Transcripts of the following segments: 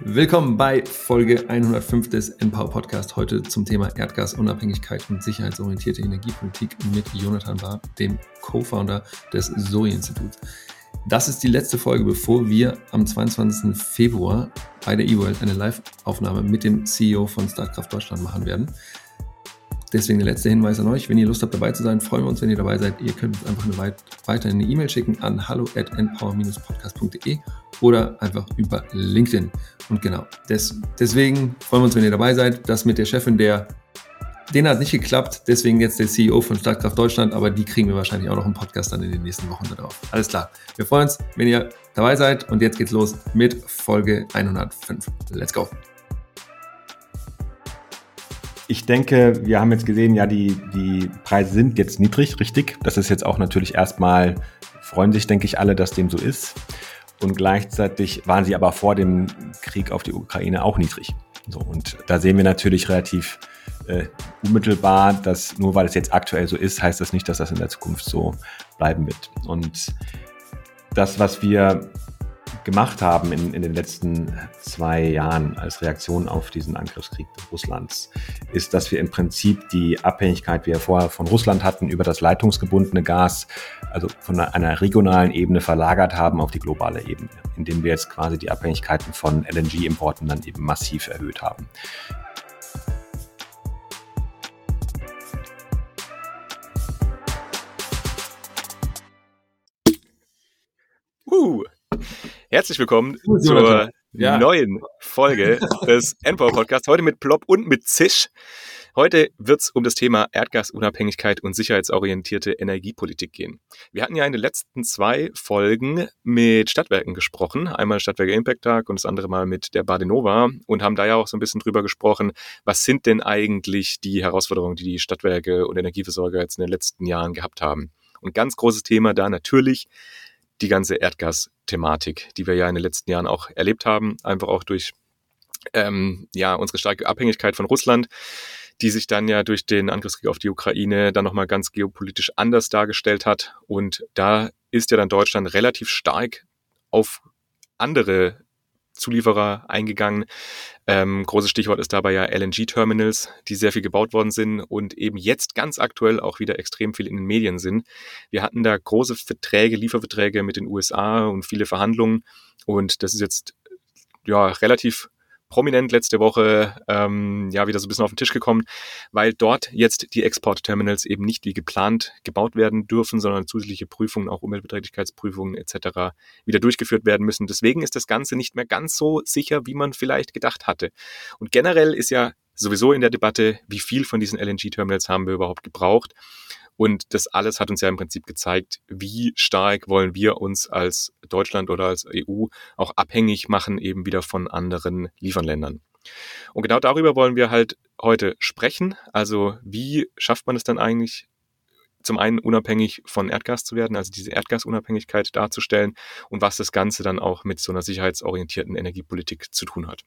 Willkommen bei Folge 105 des Empower Podcast. Heute zum Thema Erdgasunabhängigkeit und sicherheitsorientierte Energiepolitik mit Jonathan Barr, dem Co-Founder des Zoe-Instituts. Das ist die letzte Folge, bevor wir am 22. Februar bei der eWorld eine Live-Aufnahme mit dem CEO von Startkraft Deutschland machen werden. Deswegen der letzte Hinweis an euch. Wenn ihr Lust habt, dabei zu sein, freuen wir uns, wenn ihr dabei seid. Ihr könnt uns einfach eine weit, weiter eine E-Mail schicken an hallo at empower-podcast.de oder einfach über LinkedIn. Und genau, des, deswegen freuen wir uns, wenn ihr dabei seid. Das mit der Chefin, der, den hat nicht geklappt. Deswegen jetzt der CEO von Startkraft Deutschland, aber die kriegen wir wahrscheinlich auch noch im Podcast dann in den nächsten Wochen darauf. Alles klar. Wir freuen uns, wenn ihr dabei seid. Und jetzt geht's los mit Folge 105. Let's go ich denke, wir haben jetzt gesehen, ja, die, die Preise sind jetzt niedrig, richtig. Das ist jetzt auch natürlich erstmal, freuen sich, denke ich, alle, dass dem so ist. Und gleichzeitig waren sie aber vor dem Krieg auf die Ukraine auch niedrig. So, und da sehen wir natürlich relativ äh, unmittelbar, dass nur weil es jetzt aktuell so ist, heißt das nicht, dass das in der Zukunft so bleiben wird. Und das, was wir gemacht haben in, in den letzten zwei Jahren als Reaktion auf diesen Angriffskrieg Russlands, ist, dass wir im Prinzip die Abhängigkeit, die wir vorher von Russland hatten, über das leitungsgebundene Gas, also von einer regionalen Ebene verlagert haben auf die globale Ebene, indem wir jetzt quasi die Abhängigkeiten von LNG-Importen dann eben massiv erhöht haben. Uh, Herzlich willkommen zur ja. neuen Folge des Endpower Podcasts. Heute mit Plop und mit Zisch. Heute wird es um das Thema Erdgasunabhängigkeit und sicherheitsorientierte Energiepolitik gehen. Wir hatten ja in den letzten zwei Folgen mit Stadtwerken gesprochen. Einmal Stadtwerke Impact Tag und das andere Mal mit der Badenova und haben da ja auch so ein bisschen drüber gesprochen, was sind denn eigentlich die Herausforderungen, die die Stadtwerke und Energieversorger jetzt in den letzten Jahren gehabt haben. Und ganz großes Thema da natürlich die ganze Erdgas-Thematik, die wir ja in den letzten Jahren auch erlebt haben, einfach auch durch ähm, ja unsere starke Abhängigkeit von Russland, die sich dann ja durch den Angriffskrieg auf die Ukraine dann nochmal ganz geopolitisch anders dargestellt hat. Und da ist ja dann Deutschland relativ stark auf andere Zulieferer eingegangen. Ähm, großes Stichwort ist dabei ja LNG-Terminals, die sehr viel gebaut worden sind und eben jetzt ganz aktuell auch wieder extrem viel in den Medien sind. Wir hatten da große Verträge, Lieferverträge mit den USA und viele Verhandlungen und das ist jetzt ja relativ prominent letzte Woche ähm, ja wieder so ein bisschen auf den Tisch gekommen, weil dort jetzt die Exportterminals eben nicht wie geplant gebaut werden dürfen, sondern zusätzliche Prüfungen, auch Umweltverträglichkeitsprüfungen etc. wieder durchgeführt werden müssen. Deswegen ist das Ganze nicht mehr ganz so sicher, wie man vielleicht gedacht hatte. Und generell ist ja sowieso in der Debatte, wie viel von diesen LNG-Terminals haben wir überhaupt gebraucht. Und das alles hat uns ja im Prinzip gezeigt, wie stark wollen wir uns als Deutschland oder als EU auch abhängig machen, eben wieder von anderen Lieferländern. Und genau darüber wollen wir halt heute sprechen. Also wie schafft man es dann eigentlich, zum einen unabhängig von Erdgas zu werden, also diese Erdgasunabhängigkeit darzustellen und was das Ganze dann auch mit so einer sicherheitsorientierten Energiepolitik zu tun hat.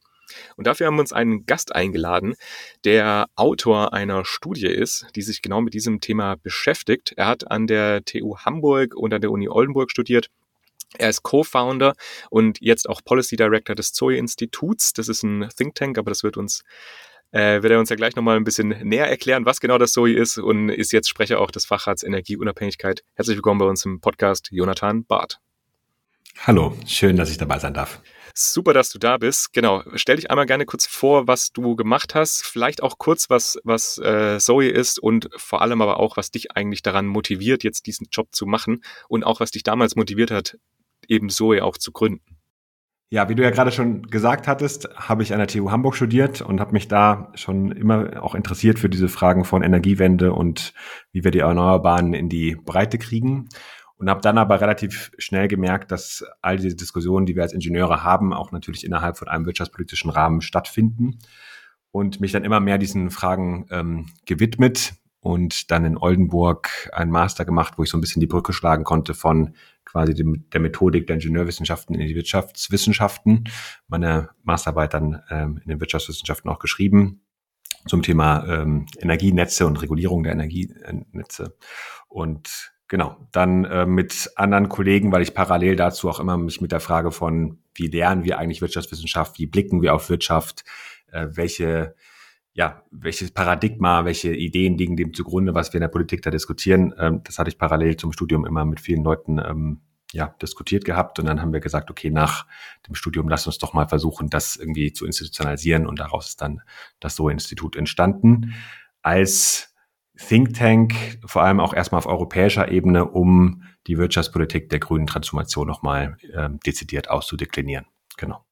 Und dafür haben wir uns einen Gast eingeladen, der Autor einer Studie ist, die sich genau mit diesem Thema beschäftigt. Er hat an der TU Hamburg und an der Uni Oldenburg studiert. Er ist Co-Founder und jetzt auch Policy Director des Zoe-Instituts. Das ist ein Think Tank, aber das wird uns äh, wird er uns ja gleich nochmal ein bisschen näher erklären, was genau das Zoe ist und ist jetzt Sprecher auch des Fachrats Energieunabhängigkeit. Herzlich willkommen bei uns im Podcast, Jonathan Barth. Hallo, schön, dass ich dabei sein darf. Super, dass du da bist. Genau, stell dich einmal gerne kurz vor, was du gemacht hast. Vielleicht auch kurz, was, was äh, Zoe ist und vor allem aber auch, was dich eigentlich daran motiviert, jetzt diesen Job zu machen und auch, was dich damals motiviert hat, eben Zoe auch zu gründen. Ja, wie du ja gerade schon gesagt hattest, habe ich an der TU Hamburg studiert und habe mich da schon immer auch interessiert für diese Fragen von Energiewende und wie wir die Erneuerbaren in die Breite kriegen und habe dann aber relativ schnell gemerkt, dass all diese Diskussionen, die wir als Ingenieure haben, auch natürlich innerhalb von einem wirtschaftspolitischen Rahmen stattfinden und mich dann immer mehr diesen Fragen ähm, gewidmet und dann in Oldenburg einen Master gemacht, wo ich so ein bisschen die Brücke schlagen konnte von quasi dem, der Methodik der Ingenieurwissenschaften in die Wirtschaftswissenschaften. Meine Masterarbeit dann ähm, in den Wirtschaftswissenschaften auch geschrieben zum Thema ähm, Energienetze und Regulierung der Energienetze. Und Genau. Dann äh, mit anderen Kollegen, weil ich parallel dazu auch immer mich mit der Frage von, wie lernen wir eigentlich Wirtschaftswissenschaft, wie blicken wir auf Wirtschaft, äh, welche, ja, welches Paradigma, welche Ideen liegen dem zugrunde, was wir in der Politik da diskutieren. Ähm, das hatte ich parallel zum Studium immer mit vielen Leuten ähm, ja, diskutiert gehabt. Und dann haben wir gesagt, okay, nach dem Studium lass uns doch mal versuchen, das irgendwie zu institutionalisieren. Und daraus ist dann das So-Institut entstanden. Als Think Tank, vor allem auch erstmal auf europäischer Ebene, um die Wirtschaftspolitik der grünen Transformation nochmal ähm, dezidiert auszudeklinieren. Genau.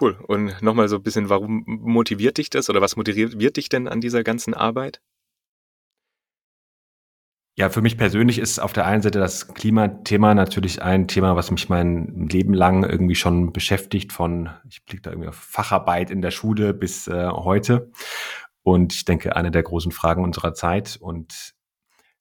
Cool. Und nochmal so ein bisschen, warum motiviert dich das oder was motiviert dich denn an dieser ganzen Arbeit? Ja, für mich persönlich ist auf der einen Seite das Klimathema natürlich ein Thema, was mich mein Leben lang irgendwie schon beschäftigt, von, ich blicke da irgendwie auf Facharbeit in der Schule bis äh, heute. Und ich denke, eine der großen Fragen unserer Zeit. Und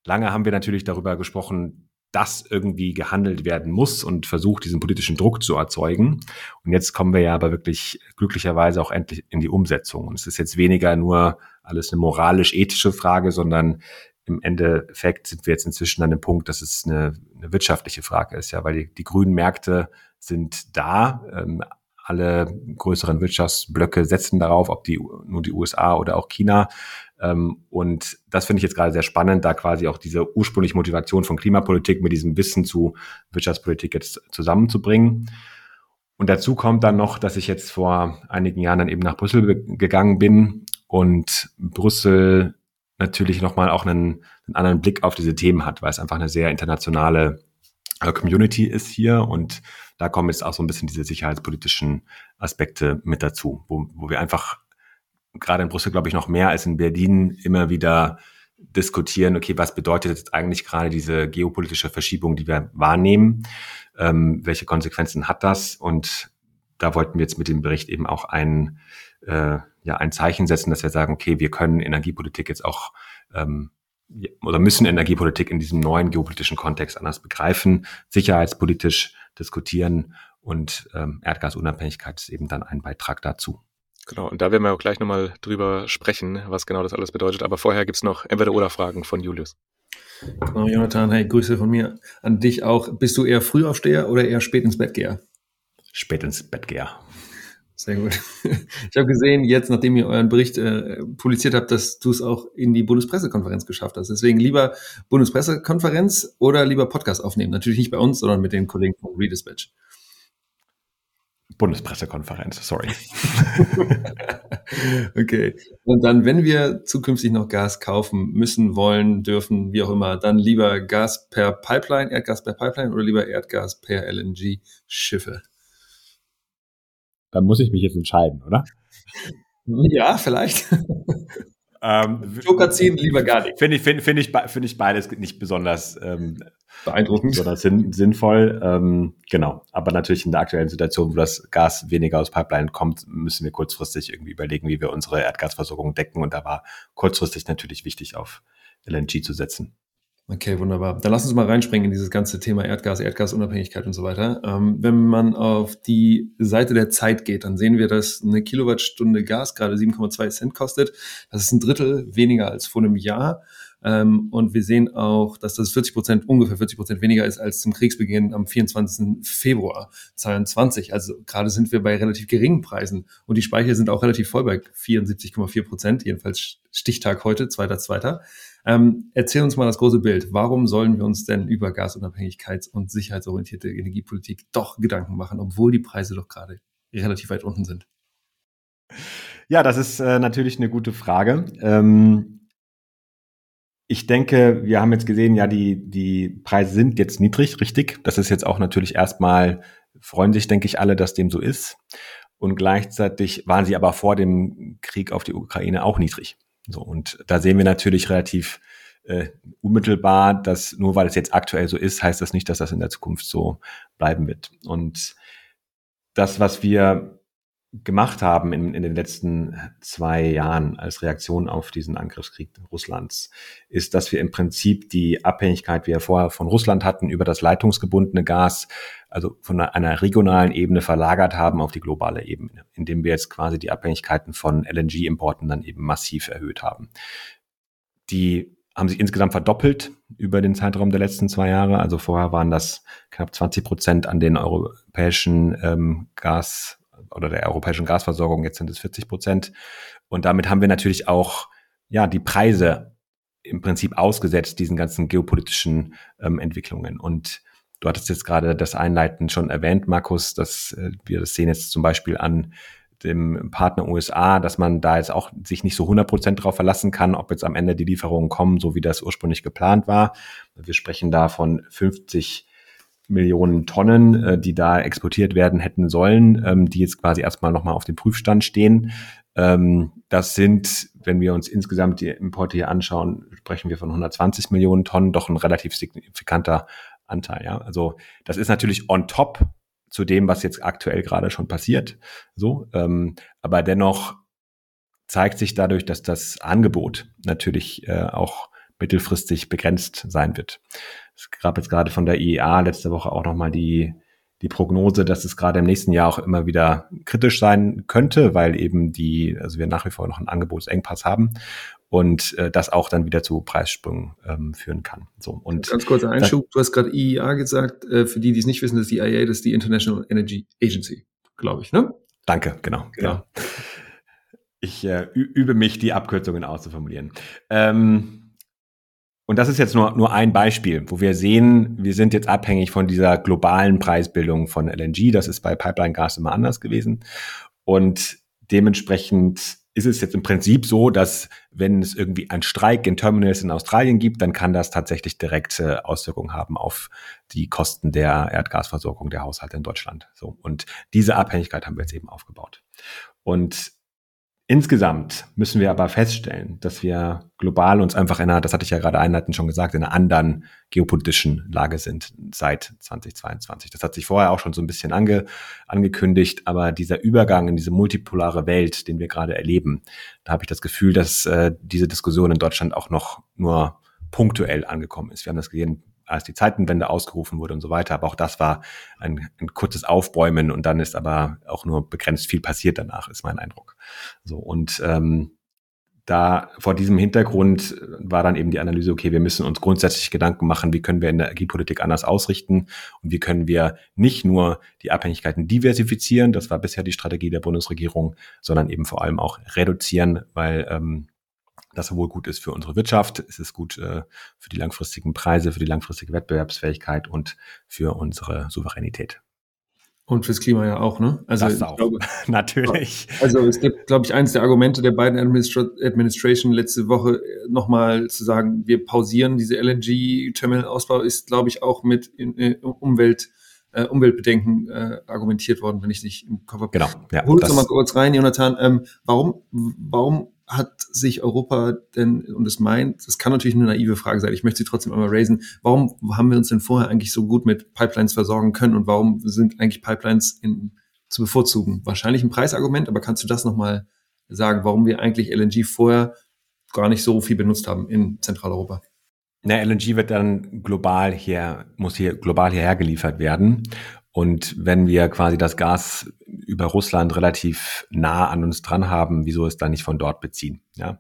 lange haben wir natürlich darüber gesprochen, dass irgendwie gehandelt werden muss und versucht, diesen politischen Druck zu erzeugen. Und jetzt kommen wir ja aber wirklich glücklicherweise auch endlich in die Umsetzung. Und es ist jetzt weniger nur alles eine moralisch-ethische Frage, sondern im Endeffekt sind wir jetzt inzwischen an dem Punkt, dass es eine, eine wirtschaftliche Frage ist, ja, weil die, die grünen Märkte sind da. Ähm, alle größeren Wirtschaftsblöcke setzen darauf, ob die nur die USA oder auch China. Ähm, und das finde ich jetzt gerade sehr spannend, da quasi auch diese ursprüngliche Motivation von Klimapolitik mit diesem Wissen zu Wirtschaftspolitik jetzt zusammenzubringen. Und dazu kommt dann noch, dass ich jetzt vor einigen Jahren dann eben nach Brüssel gegangen bin und Brüssel natürlich nochmal auch einen, einen anderen Blick auf diese Themen hat, weil es einfach eine sehr internationale Community ist hier und da kommen jetzt auch so ein bisschen diese sicherheitspolitischen Aspekte mit dazu, wo, wo wir einfach gerade in Brüssel, glaube ich, noch mehr als in Berlin immer wieder diskutieren, okay, was bedeutet jetzt eigentlich gerade diese geopolitische Verschiebung, die wir wahrnehmen? Ähm, welche Konsequenzen hat das? Und da wollten wir jetzt mit dem Bericht eben auch ein, äh, ja, ein Zeichen setzen, dass wir sagen, okay, wir können Energiepolitik jetzt auch ähm, oder müssen Energiepolitik in diesem neuen geopolitischen Kontext anders begreifen, sicherheitspolitisch diskutieren und ähm, Erdgasunabhängigkeit ist eben dann ein Beitrag dazu. Genau, und da werden wir auch gleich nochmal drüber sprechen, was genau das alles bedeutet. Aber vorher gibt's noch Entweder-Oder-Fragen von Julius. Genau, Jonathan, hey, Grüße von mir an dich auch. Bist du eher Frühaufsteher oder eher spät ins Bett geher? Spät ins Bett geher. Sehr gut. Ich habe gesehen, jetzt, nachdem ihr euren Bericht äh, publiziert habt, dass du es auch in die Bundespressekonferenz geschafft hast. Deswegen lieber Bundespressekonferenz oder lieber Podcast aufnehmen. Natürlich nicht bei uns, sondern mit den Kollegen von Redispatch. Bundespressekonferenz, sorry. okay. Und dann, wenn wir zukünftig noch Gas kaufen müssen, wollen, dürfen, wie auch immer, dann lieber Gas per Pipeline, Erdgas per Pipeline oder lieber Erdgas per LNG-Schiffe? Dann muss ich mich jetzt entscheiden, oder? Ja, vielleicht. Ähm, Joker ziehen lieber gar nicht. Finde ich, finde find ich, find ich beides nicht besonders ähm, beeindruckend, besonders sinn, sinnvoll. Ähm, genau. Aber natürlich in der aktuellen Situation, wo das Gas weniger aus Pipeline kommt, müssen wir kurzfristig irgendwie überlegen, wie wir unsere Erdgasversorgung decken. Und da war kurzfristig natürlich wichtig, auf LNG zu setzen. Okay, wunderbar. Dann lass uns mal reinspringen in dieses ganze Thema Erdgas, Erdgasunabhängigkeit und so weiter. Ähm, wenn man auf die Seite der Zeit geht, dann sehen wir, dass eine Kilowattstunde Gas gerade 7,2 Cent kostet. Das ist ein Drittel weniger als vor einem Jahr. Ähm, und wir sehen auch, dass das 40 Prozent, ungefähr 40 Prozent weniger ist als zum Kriegsbeginn am 24. Februar 22. Also gerade sind wir bei relativ geringen Preisen. Und die Speicher sind auch relativ voll bei 74,4 Prozent, jedenfalls Stichtag heute, 2.2. Ähm, erzähl uns mal das große Bild. Warum sollen wir uns denn über Gasunabhängigkeits- und sicherheitsorientierte Energiepolitik doch Gedanken machen, obwohl die Preise doch gerade relativ weit unten sind? Ja, das ist äh, natürlich eine gute Frage. Ähm, ich denke, wir haben jetzt gesehen, ja, die, die Preise sind jetzt niedrig, richtig. Das ist jetzt auch natürlich erstmal, freuen sich, denke ich, alle, dass dem so ist. Und gleichzeitig waren sie aber vor dem Krieg auf die Ukraine auch niedrig. So, und da sehen wir natürlich relativ äh, unmittelbar, dass nur weil es jetzt aktuell so ist, heißt das nicht, dass das in der Zukunft so bleiben wird. Und das, was wir gemacht haben in, in den letzten zwei Jahren als Reaktion auf diesen Angriffskrieg Russlands, ist, dass wir im Prinzip die Abhängigkeit, die wir vorher von Russland hatten, über das leitungsgebundene Gas, also von einer regionalen Ebene verlagert haben auf die globale Ebene, indem wir jetzt quasi die Abhängigkeiten von LNG-Importen dann eben massiv erhöht haben. Die haben sich insgesamt verdoppelt über den Zeitraum der letzten zwei Jahre. Also vorher waren das knapp 20 Prozent an den europäischen ähm, Gas oder der europäischen Gasversorgung. Jetzt sind es 40 Prozent. Und damit haben wir natürlich auch ja die Preise im Prinzip ausgesetzt diesen ganzen geopolitischen ähm, Entwicklungen. Und du hattest jetzt gerade das Einleiten schon erwähnt, Markus, dass äh, wir das sehen jetzt zum Beispiel an dem Partner USA, dass man da jetzt auch sich nicht so 100 Prozent drauf verlassen kann, ob jetzt am Ende die Lieferungen kommen, so wie das ursprünglich geplant war. Wir sprechen da von 50 Millionen Tonnen, äh, die da exportiert werden hätten sollen, ähm, die jetzt quasi erstmal nochmal auf dem Prüfstand stehen. Ähm, das sind, wenn wir uns insgesamt die Importe hier anschauen, sprechen wir von 120 Millionen Tonnen, doch ein relativ signifikanter Anteil. Ja? Also das ist natürlich on top zu dem, was jetzt aktuell gerade schon passiert. So, ähm, aber dennoch zeigt sich dadurch, dass das Angebot natürlich äh, auch mittelfristig begrenzt sein wird. Es gab jetzt gerade von der IEA letzte Woche auch nochmal die, die Prognose, dass es gerade im nächsten Jahr auch immer wieder kritisch sein könnte, weil eben die, also wir nach wie vor noch einen Angebotsengpass haben und äh, das auch dann wieder zu Preissprüngen ähm, führen kann. So und ganz kurzer Einschub: Du hast gerade IEA gesagt. Äh, für die, die es nicht wissen, das ist die IA, das ist die International Energy Agency, glaube ich, ne? Danke, genau, genau. Ja. Ich äh, übe mich, die Abkürzungen auszuformulieren. Ähm, und das ist jetzt nur, nur ein Beispiel, wo wir sehen, wir sind jetzt abhängig von dieser globalen Preisbildung von LNG. Das ist bei Pipeline-Gas immer anders gewesen. Und dementsprechend ist es jetzt im Prinzip so, dass wenn es irgendwie einen Streik in Terminals in Australien gibt, dann kann das tatsächlich direkte Auswirkungen haben auf die Kosten der Erdgasversorgung der Haushalte in Deutschland. So. Und diese Abhängigkeit haben wir jetzt eben aufgebaut. Und Insgesamt müssen wir aber feststellen, dass wir global uns einfach in einer, das hatte ich ja gerade einleitend schon gesagt, in einer anderen geopolitischen Lage sind seit 2022. Das hat sich vorher auch schon so ein bisschen ange, angekündigt, aber dieser Übergang in diese multipolare Welt, den wir gerade erleben, da habe ich das Gefühl, dass äh, diese Diskussion in Deutschland auch noch nur punktuell angekommen ist. Wir haben das gesehen als die Zeitenwende ausgerufen wurde und so weiter. Aber auch das war ein, ein kurzes Aufbäumen und dann ist aber auch nur begrenzt viel passiert danach, ist mein Eindruck. So und ähm, da vor diesem Hintergrund war dann eben die Analyse, okay, wir müssen uns grundsätzlich Gedanken machen, wie können wir Energiepolitik anders ausrichten und wie können wir nicht nur die Abhängigkeiten diversifizieren, das war bisher die Strategie der Bundesregierung, sondern eben vor allem auch reduzieren, weil ähm, das sowohl gut ist für unsere Wirtschaft, es ist gut äh, für die langfristigen Preise, für die langfristige Wettbewerbsfähigkeit und für unsere Souveränität. Und fürs Klima ja auch, ne? Also das auch, glaube, natürlich. Also es gibt, glaube ich, eines der Argumente der beiden Administra Administration letzte Woche äh, nochmal zu sagen, wir pausieren diese LNG-Terminal-Ausbau, ist, glaube ich, auch mit in, in Umwelt, äh, Umweltbedenken äh, argumentiert worden, wenn ich nicht im Kopf habe. Genau. Ja, Hol uns nochmal kurz rein, Jonathan. Ähm, warum, warum hat sich Europa denn, und das meint, das kann natürlich eine naive Frage sein, ich möchte sie trotzdem einmal raisen, warum haben wir uns denn vorher eigentlich so gut mit Pipelines versorgen können und warum sind eigentlich Pipelines in, zu bevorzugen? Wahrscheinlich ein Preisargument, aber kannst du das nochmal sagen, warum wir eigentlich LNG vorher gar nicht so viel benutzt haben in Zentraleuropa? Na, LNG wird dann global hier, muss hier global hierher geliefert werden. Und wenn wir quasi das Gas über Russland relativ nah an uns dran haben, wieso es dann nicht von dort beziehen? Ja.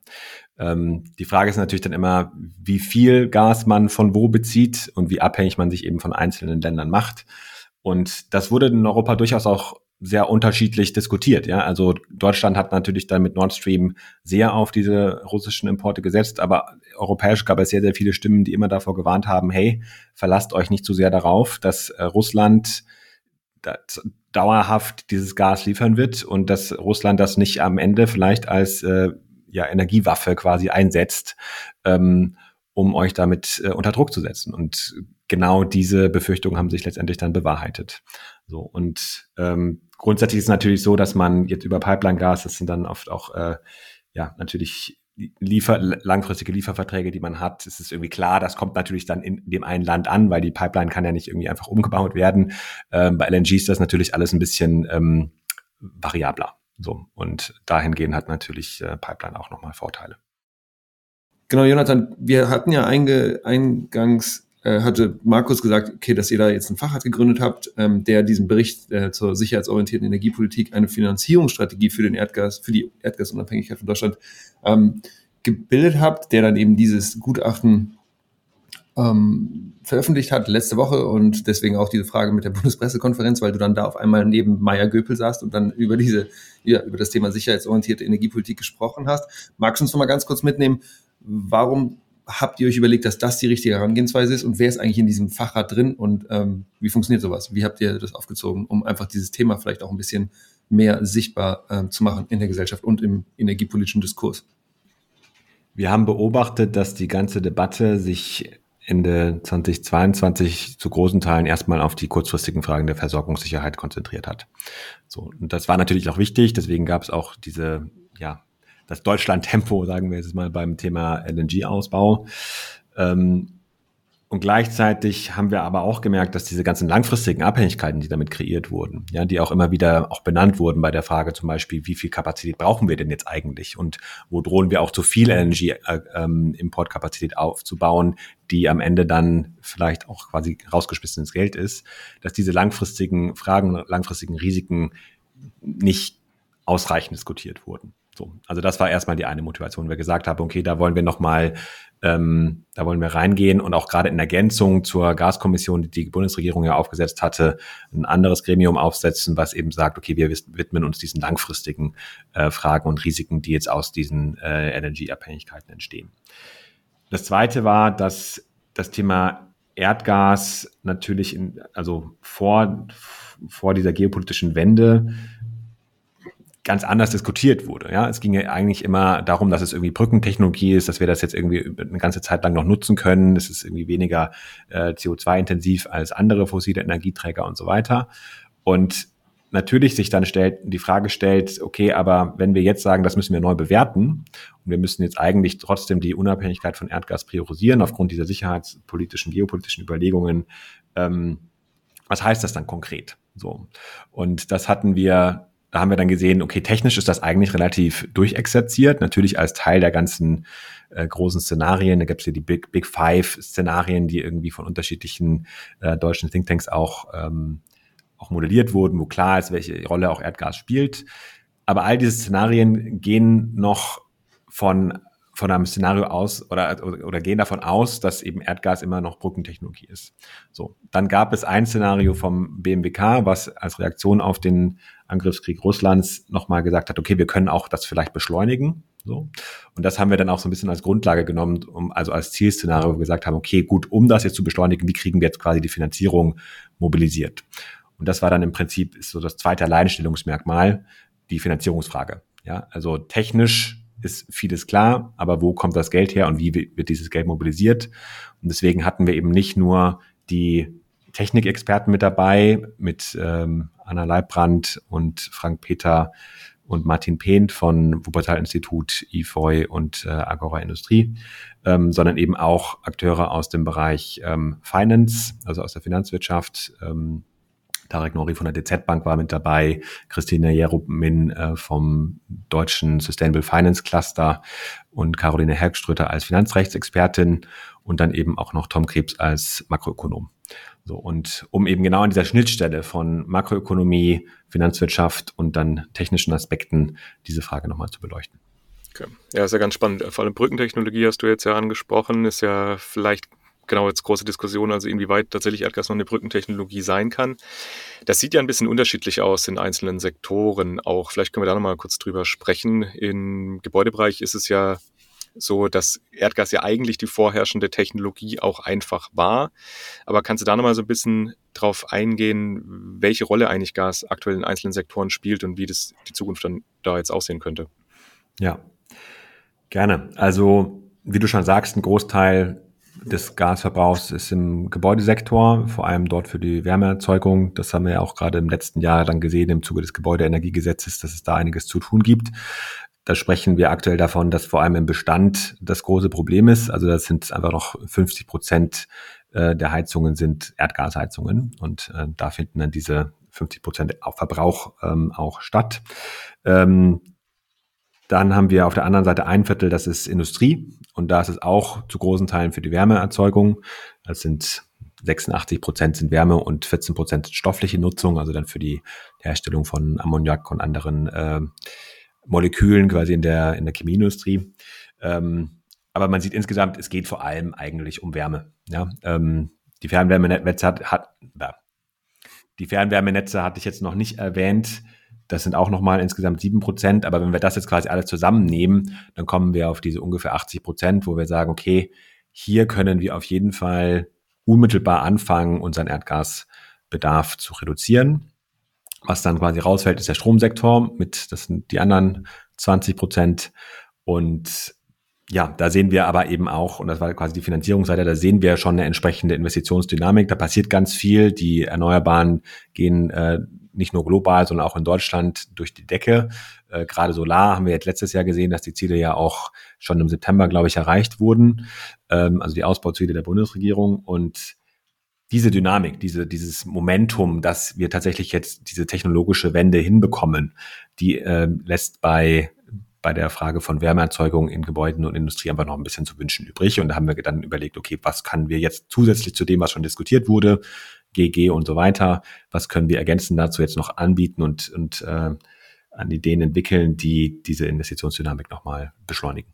Ähm, die Frage ist natürlich dann immer, wie viel Gas man von wo bezieht und wie abhängig man sich eben von einzelnen Ländern macht. Und das wurde in Europa durchaus auch sehr unterschiedlich diskutiert. Ja, also Deutschland hat natürlich dann mit Nord Stream sehr auf diese russischen Importe gesetzt, aber europäisch gab es sehr, sehr viele Stimmen, die immer davor gewarnt haben, hey, verlasst euch nicht zu sehr darauf, dass äh, Russland dauerhaft dieses Gas liefern wird und dass Russland das nicht am Ende vielleicht als äh, ja, Energiewaffe quasi einsetzt, ähm, um euch damit äh, unter Druck zu setzen. Und genau diese Befürchtungen haben sich letztendlich dann bewahrheitet. So und ähm, grundsätzlich ist es natürlich so, dass man jetzt über Pipeline-Gas, das sind dann oft auch äh, ja natürlich Liefer, langfristige Lieferverträge, die man hat, ist es irgendwie klar, das kommt natürlich dann in dem einen Land an, weil die Pipeline kann ja nicht irgendwie einfach umgebaut werden. Ähm, bei LNG ist das natürlich alles ein bisschen ähm, variabler. So. Und dahingehend hat natürlich äh, Pipeline auch nochmal Vorteile. Genau, Jonathan, wir hatten ja einge, eingangs äh, hatte Markus gesagt, okay, dass ihr da jetzt einen Facharzt gegründet habt, ähm, der diesen Bericht äh, zur sicherheitsorientierten Energiepolitik eine Finanzierungsstrategie für den Erdgas, für die Erdgasunabhängigkeit von Deutschland ähm, gebildet habt, der dann eben dieses Gutachten ähm, veröffentlicht hat letzte Woche und deswegen auch diese Frage mit der Bundespressekonferenz, weil du dann da auf einmal neben Meier Göpel saßt und dann über diese, ja, über das Thema sicherheitsorientierte Energiepolitik gesprochen hast. Magst du uns noch mal ganz kurz mitnehmen, warum habt ihr euch überlegt, dass das die richtige Herangehensweise ist und wer ist eigentlich in diesem Fachrad drin und ähm, wie funktioniert sowas? Wie habt ihr das aufgezogen, um einfach dieses Thema vielleicht auch ein bisschen mehr sichtbar äh, zu machen in der Gesellschaft und im energiepolitischen Diskurs? Wir haben beobachtet, dass die ganze Debatte sich Ende 2022 zu großen Teilen erstmal auf die kurzfristigen Fragen der Versorgungssicherheit konzentriert hat. So, und das war natürlich auch wichtig, deswegen gab es auch diese, ja, das Deutschland-Tempo, sagen wir jetzt mal beim Thema LNG-Ausbau. Ähm, und gleichzeitig haben wir aber auch gemerkt, dass diese ganzen langfristigen Abhängigkeiten, die damit kreiert wurden, ja, die auch immer wieder auch benannt wurden bei der Frage zum Beispiel, wie viel Kapazität brauchen wir denn jetzt eigentlich und wo drohen wir auch zu viel Energy-Importkapazität äh, ähm, aufzubauen, die am Ende dann vielleicht auch quasi rausgeschmissenes Geld ist, dass diese langfristigen Fragen, langfristigen Risiken nicht ausreichend diskutiert wurden. So, also das war erstmal die eine Motivation, wir gesagt haben, okay, da wollen wir nochmal, ähm, da wollen wir reingehen und auch gerade in Ergänzung zur Gaskommission, die die Bundesregierung ja aufgesetzt hatte, ein anderes Gremium aufsetzen, was eben sagt, okay, wir widmen uns diesen langfristigen äh, Fragen und Risiken, die jetzt aus diesen äh, Energieabhängigkeiten entstehen. Das zweite war, dass das Thema Erdgas natürlich in, also vor, vor dieser geopolitischen Wende ganz anders diskutiert wurde. Ja, es ging ja eigentlich immer darum, dass es irgendwie Brückentechnologie ist, dass wir das jetzt irgendwie eine ganze Zeit lang noch nutzen können. Es ist irgendwie weniger äh, CO2-intensiv als andere fossile Energieträger und so weiter. Und natürlich sich dann stellt, die Frage stellt, okay, aber wenn wir jetzt sagen, das müssen wir neu bewerten und wir müssen jetzt eigentlich trotzdem die Unabhängigkeit von Erdgas priorisieren aufgrund dieser sicherheitspolitischen, geopolitischen Überlegungen, ähm, was heißt das dann konkret? So. Und das hatten wir da haben wir dann gesehen, okay, technisch ist das eigentlich relativ durchexerziert, natürlich als Teil der ganzen äh, großen Szenarien. Da gibt es hier die Big, Big Five-Szenarien, die irgendwie von unterschiedlichen äh, deutschen Thinktanks auch, ähm, auch modelliert wurden, wo klar ist, welche Rolle auch Erdgas spielt. Aber all diese Szenarien gehen noch von von einem Szenario aus oder, oder, gehen davon aus, dass eben Erdgas immer noch Brückentechnologie ist. So, dann gab es ein Szenario vom BMWK, was als Reaktion auf den Angriffskrieg Russlands nochmal gesagt hat, okay, wir können auch das vielleicht beschleunigen. So. Und das haben wir dann auch so ein bisschen als Grundlage genommen, um, also als Zielszenario, gesagt haben, okay, gut, um das jetzt zu beschleunigen, wie kriegen wir jetzt quasi die Finanzierung mobilisiert? Und das war dann im Prinzip ist so das zweite Alleinstellungsmerkmal, die Finanzierungsfrage. Ja, also technisch ist vieles klar, aber wo kommt das Geld her und wie wird dieses Geld mobilisiert? Und deswegen hatten wir eben nicht nur die Technikexperten mit dabei, mit ähm, Anna Leibbrand und Frank Peter und Martin Pehnt von Wuppertal Institut, IFOI und äh, Agora Industrie, ähm, sondern eben auch Akteure aus dem Bereich ähm, Finance, also aus der Finanzwirtschaft, ähm, Tarek Nori von der DZ Bank war mit dabei, Christine Jerumin äh, vom deutschen Sustainable Finance Cluster und Caroline Hergströter als Finanzrechtsexpertin und dann eben auch noch Tom Krebs als Makroökonom. So, und um eben genau an dieser Schnittstelle von Makroökonomie, Finanzwirtschaft und dann technischen Aspekten diese Frage nochmal zu beleuchten. Okay. Ja, ist ja ganz spannend. Vor allem Brückentechnologie hast du jetzt ja angesprochen, ist ja vielleicht genau jetzt große Diskussion, also inwieweit tatsächlich Erdgas noch eine Brückentechnologie sein kann. Das sieht ja ein bisschen unterschiedlich aus in einzelnen Sektoren auch. Vielleicht können wir da nochmal kurz drüber sprechen. Im Gebäudebereich ist es ja so, dass Erdgas ja eigentlich die vorherrschende Technologie auch einfach war. Aber kannst du da nochmal so ein bisschen drauf eingehen, welche Rolle eigentlich Gas aktuell in einzelnen Sektoren spielt und wie das die Zukunft dann da jetzt aussehen könnte? Ja, gerne. Also, wie du schon sagst, ein Großteil des Gasverbrauchs ist im Gebäudesektor, vor allem dort für die Wärmeerzeugung. Das haben wir ja auch gerade im letzten Jahr dann gesehen im Zuge des Gebäudeenergiegesetzes, dass es da einiges zu tun gibt. Da sprechen wir aktuell davon, dass vor allem im Bestand das große Problem ist. Also das sind einfach noch 50 Prozent äh, der Heizungen sind Erdgasheizungen und äh, da finden dann diese 50 Prozent Verbrauch ähm, auch statt. Ähm, dann haben wir auf der anderen Seite ein Viertel, das ist Industrie. Und da ist es auch zu großen Teilen für die Wärmeerzeugung. Das sind 86 Prozent sind Wärme und 14 Prozent stoffliche Nutzung, also dann für die Herstellung von Ammoniak und anderen äh, Molekülen quasi in der, in der Chemieindustrie. Ähm, aber man sieht insgesamt, es geht vor allem eigentlich um Wärme. Ja? Ähm, die Fernwärmenetze hat, hat die Fernwärmenetze hatte ich jetzt noch nicht erwähnt. Das sind auch nochmal insgesamt sieben Prozent. Aber wenn wir das jetzt quasi alles zusammennehmen, dann kommen wir auf diese ungefähr 80 Prozent, wo wir sagen, okay, hier können wir auf jeden Fall unmittelbar anfangen, unseren Erdgasbedarf zu reduzieren. Was dann quasi rausfällt, ist der Stromsektor mit, das sind die anderen 20 Prozent. Und ja, da sehen wir aber eben auch, und das war quasi die Finanzierungsseite, da sehen wir schon eine entsprechende Investitionsdynamik. Da passiert ganz viel. Die Erneuerbaren gehen äh, nicht nur global, sondern auch in Deutschland durch die Decke. Äh, Gerade Solar haben wir jetzt letztes Jahr gesehen, dass die Ziele ja auch schon im September, glaube ich, erreicht wurden. Ähm, also die Ausbauziele der Bundesregierung. Und diese Dynamik, diese, dieses Momentum, dass wir tatsächlich jetzt diese technologische Wende hinbekommen, die äh, lässt bei bei der Frage von Wärmeerzeugung in Gebäuden und Industrie einfach noch ein bisschen zu wünschen übrig. Und da haben wir dann überlegt, okay, was können wir jetzt zusätzlich zu dem, was schon diskutiert wurde, GG und so weiter, was können wir ergänzend dazu jetzt noch anbieten und, und äh, an Ideen entwickeln, die diese Investitionsdynamik nochmal beschleunigen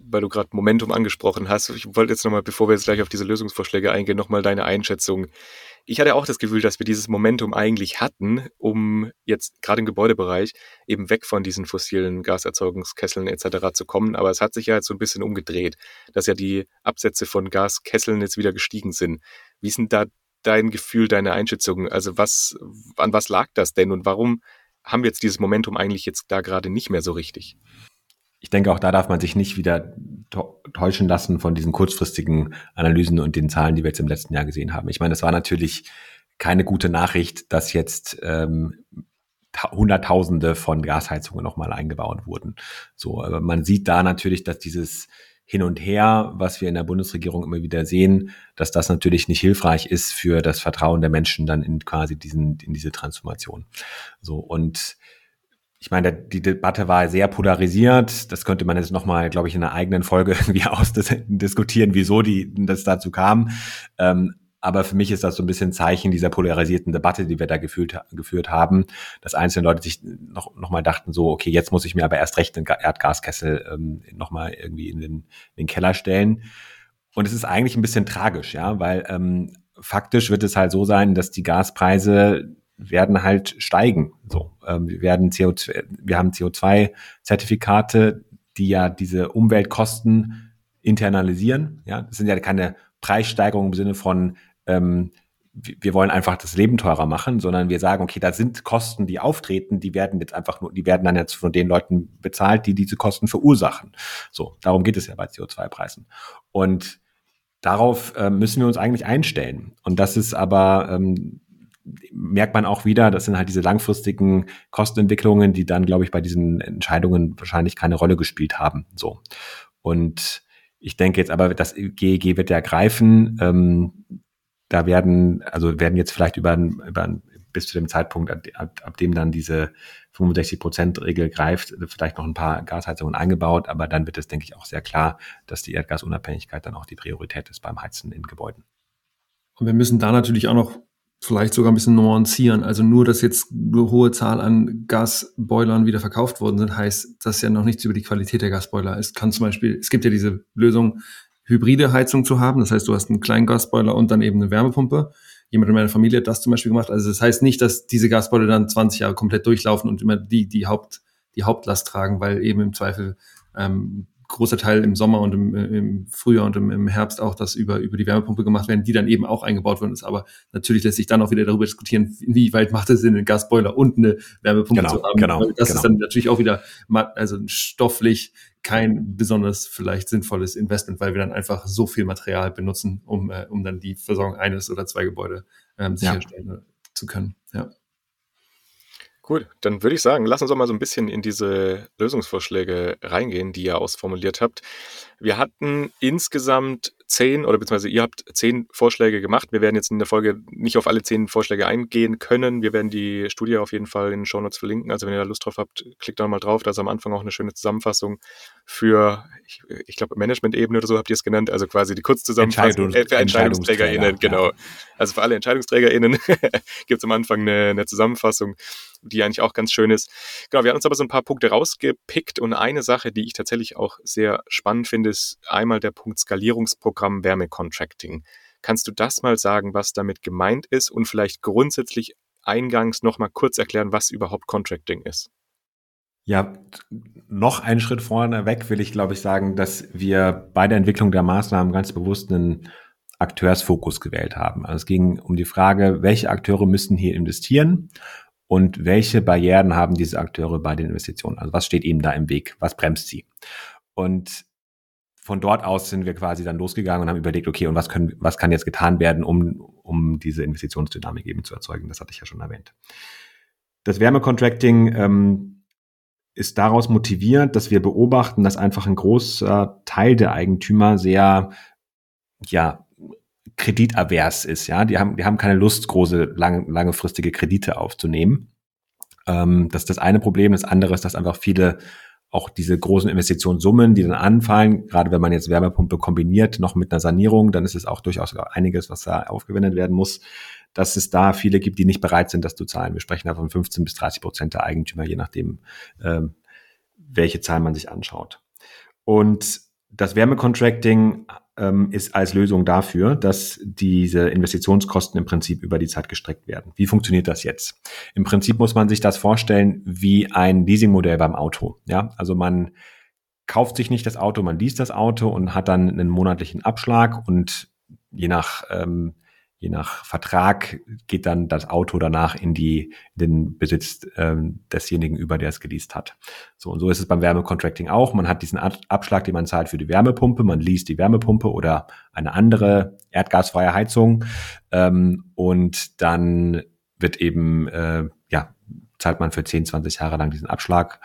weil du gerade Momentum angesprochen hast. Ich wollte jetzt nochmal, bevor wir jetzt gleich auf diese Lösungsvorschläge eingehen, nochmal deine Einschätzung. Ich hatte auch das Gefühl, dass wir dieses Momentum eigentlich hatten, um jetzt gerade im Gebäudebereich eben weg von diesen fossilen Gaserzeugungskesseln etc. zu kommen. Aber es hat sich ja jetzt so ein bisschen umgedreht, dass ja die Absätze von Gaskesseln jetzt wieder gestiegen sind. Wie ist denn da dein Gefühl, deine Einschätzung? Also was, an was lag das denn und warum haben wir jetzt dieses Momentum eigentlich jetzt da gerade nicht mehr so richtig? Ich denke, auch da darf man sich nicht wieder täuschen lassen von diesen kurzfristigen Analysen und den Zahlen, die wir jetzt im letzten Jahr gesehen haben. Ich meine, es war natürlich keine gute Nachricht, dass jetzt ähm, Hunderttausende von Gasheizungen nochmal eingebaut wurden. So, aber man sieht da natürlich, dass dieses Hin und Her, was wir in der Bundesregierung immer wieder sehen, dass das natürlich nicht hilfreich ist für das Vertrauen der Menschen dann in quasi diesen, in diese Transformation. So, und ich meine, die Debatte war sehr polarisiert. Das könnte man jetzt nochmal, glaube ich, in einer eigenen Folge irgendwie ausdiskutieren, wieso die, das dazu kam. Ähm, aber für mich ist das so ein bisschen Zeichen dieser polarisierten Debatte, die wir da geführt, geführt haben, dass einzelne Leute sich noch, noch mal dachten, so, okay, jetzt muss ich mir aber erst recht den Erdgaskessel ähm, noch mal irgendwie in den, in den Keller stellen. Und es ist eigentlich ein bisschen tragisch, ja, weil ähm, faktisch wird es halt so sein, dass die Gaspreise werden halt steigen. So, ähm, wir werden CO2, wir haben CO2-Zertifikate, die ja diese Umweltkosten internalisieren. Ja, das sind ja keine Preissteigerungen im Sinne von ähm, wir wollen einfach das Leben teurer machen, sondern wir sagen, okay, da sind Kosten, die auftreten, die werden jetzt einfach nur, die werden dann jetzt von den Leuten bezahlt, die diese Kosten verursachen. So, darum geht es ja bei CO2-Preisen. Und darauf äh, müssen wir uns eigentlich einstellen. Und das ist aber ähm, merkt man auch wieder, das sind halt diese langfristigen Kostenentwicklungen, die dann, glaube ich, bei diesen Entscheidungen wahrscheinlich keine Rolle gespielt haben. So. Und ich denke jetzt aber, das GEG wird ja greifen. Ähm, da werden, also werden jetzt vielleicht über, über bis zu dem Zeitpunkt, ab, ab dem dann diese 65-Prozent-Regel greift, vielleicht noch ein paar Gasheizungen eingebaut, aber dann wird es, denke ich, auch sehr klar, dass die Erdgasunabhängigkeit dann auch die Priorität ist beim Heizen in Gebäuden. Und wir müssen da natürlich auch noch vielleicht sogar ein bisschen nuancieren. Also nur, dass jetzt eine hohe Zahl an Gasboilern wieder verkauft worden sind, heißt das ja noch nichts über die Qualität der Gasboiler. Es kann zum Beispiel, es gibt ja diese Lösung, hybride Heizung zu haben. Das heißt, du hast einen kleinen Gasboiler und dann eben eine Wärmepumpe. Jemand in meiner Familie hat das zum Beispiel gemacht. Also das heißt nicht, dass diese Gasboiler dann 20 Jahre komplett durchlaufen und immer die, die Haupt, die Hauptlast tragen, weil eben im Zweifel ähm, großer Teil im Sommer und im, im Frühjahr und im, im, Herbst auch das über, über die Wärmepumpe gemacht werden, die dann eben auch eingebaut worden ist. Aber natürlich lässt sich dann auch wieder darüber diskutieren, wie weit macht es Sinn, einen Gasboiler und eine Wärmepumpe genau, zu haben. Genau, das genau. ist dann natürlich auch wieder also stofflich kein besonders vielleicht sinnvolles Investment, weil wir dann einfach so viel Material benutzen, um, äh, um dann die Versorgung eines oder zwei Gebäude ähm, sicherstellen ja. zu können. Ja. Cool, dann würde ich sagen, lass uns doch mal so ein bisschen in diese Lösungsvorschläge reingehen, die ihr ausformuliert habt. Wir hatten insgesamt zehn oder beziehungsweise ihr habt zehn Vorschläge gemacht. Wir werden jetzt in der Folge nicht auf alle zehn Vorschläge eingehen können. Wir werden die Studie auf jeden Fall in den Shownotes verlinken. Also wenn ihr da Lust drauf habt, klickt da mal drauf. Da ist am Anfang auch eine schöne Zusammenfassung für, ich, ich glaube, Management-Ebene oder so habt ihr es genannt. Also quasi die Kurzzusammenfassung Entscheidungs äh, für EntscheidungsträgerInnen, genau. Also für alle EntscheidungsträgerInnen gibt es am Anfang eine, eine Zusammenfassung. Die eigentlich auch ganz schön ist. Genau, wir haben uns aber so ein paar Punkte rausgepickt und eine Sache, die ich tatsächlich auch sehr spannend finde, ist einmal der Punkt Skalierungsprogramm Wärmecontracting. Kannst du das mal sagen, was damit gemeint ist und vielleicht grundsätzlich eingangs noch mal kurz erklären, was überhaupt Contracting ist? Ja, noch einen Schritt vorne weg will ich, glaube ich, sagen, dass wir bei der Entwicklung der Maßnahmen ganz bewusst einen Akteursfokus gewählt haben. Also es ging um die Frage, welche Akteure müssen hier investieren und welche Barrieren haben diese Akteure bei den Investitionen? Also was steht ihnen da im Weg? Was bremst sie? Und von dort aus sind wir quasi dann losgegangen und haben überlegt, okay, und was können, was kann jetzt getan werden, um, um diese Investitionsdynamik eben zu erzeugen? Das hatte ich ja schon erwähnt. Das Wärmecontracting ähm, ist daraus motiviert, dass wir beobachten, dass einfach ein großer Teil der Eigentümer sehr, ja, kreditavers ist, ja. Die haben, die haben keine Lust, große, lang, langefristige Kredite aufzunehmen. Ähm, das ist das eine Problem. Das andere ist, dass einfach viele auch diese großen Investitionssummen, die dann anfallen, gerade wenn man jetzt Wärmepumpe kombiniert, noch mit einer Sanierung, dann ist es auch durchaus einiges, was da aufgewendet werden muss, dass es da viele gibt, die nicht bereit sind, das zu zahlen. Wir sprechen da von 15 bis 30 Prozent der Eigentümer, je nachdem, ähm, welche Zahl man sich anschaut. Und das Wärmecontracting ähm, ist als Lösung dafür, dass diese Investitionskosten im Prinzip über die Zeit gestreckt werden. Wie funktioniert das jetzt? Im Prinzip muss man sich das vorstellen wie ein Leasingmodell beim Auto. Ja, also man kauft sich nicht das Auto, man liest das Auto und hat dann einen monatlichen Abschlag und je nach ähm, je nach Vertrag geht dann das Auto danach in die in den Besitz ähm, desjenigen über, der es geleast hat. So und so ist es beim Wärmecontracting auch. Man hat diesen Abschlag, den man zahlt für die Wärmepumpe, man liest die Wärmepumpe oder eine andere erdgasfreie Heizung ähm, und dann wird eben äh, ja zahlt man für 10, 20 Jahre lang diesen Abschlag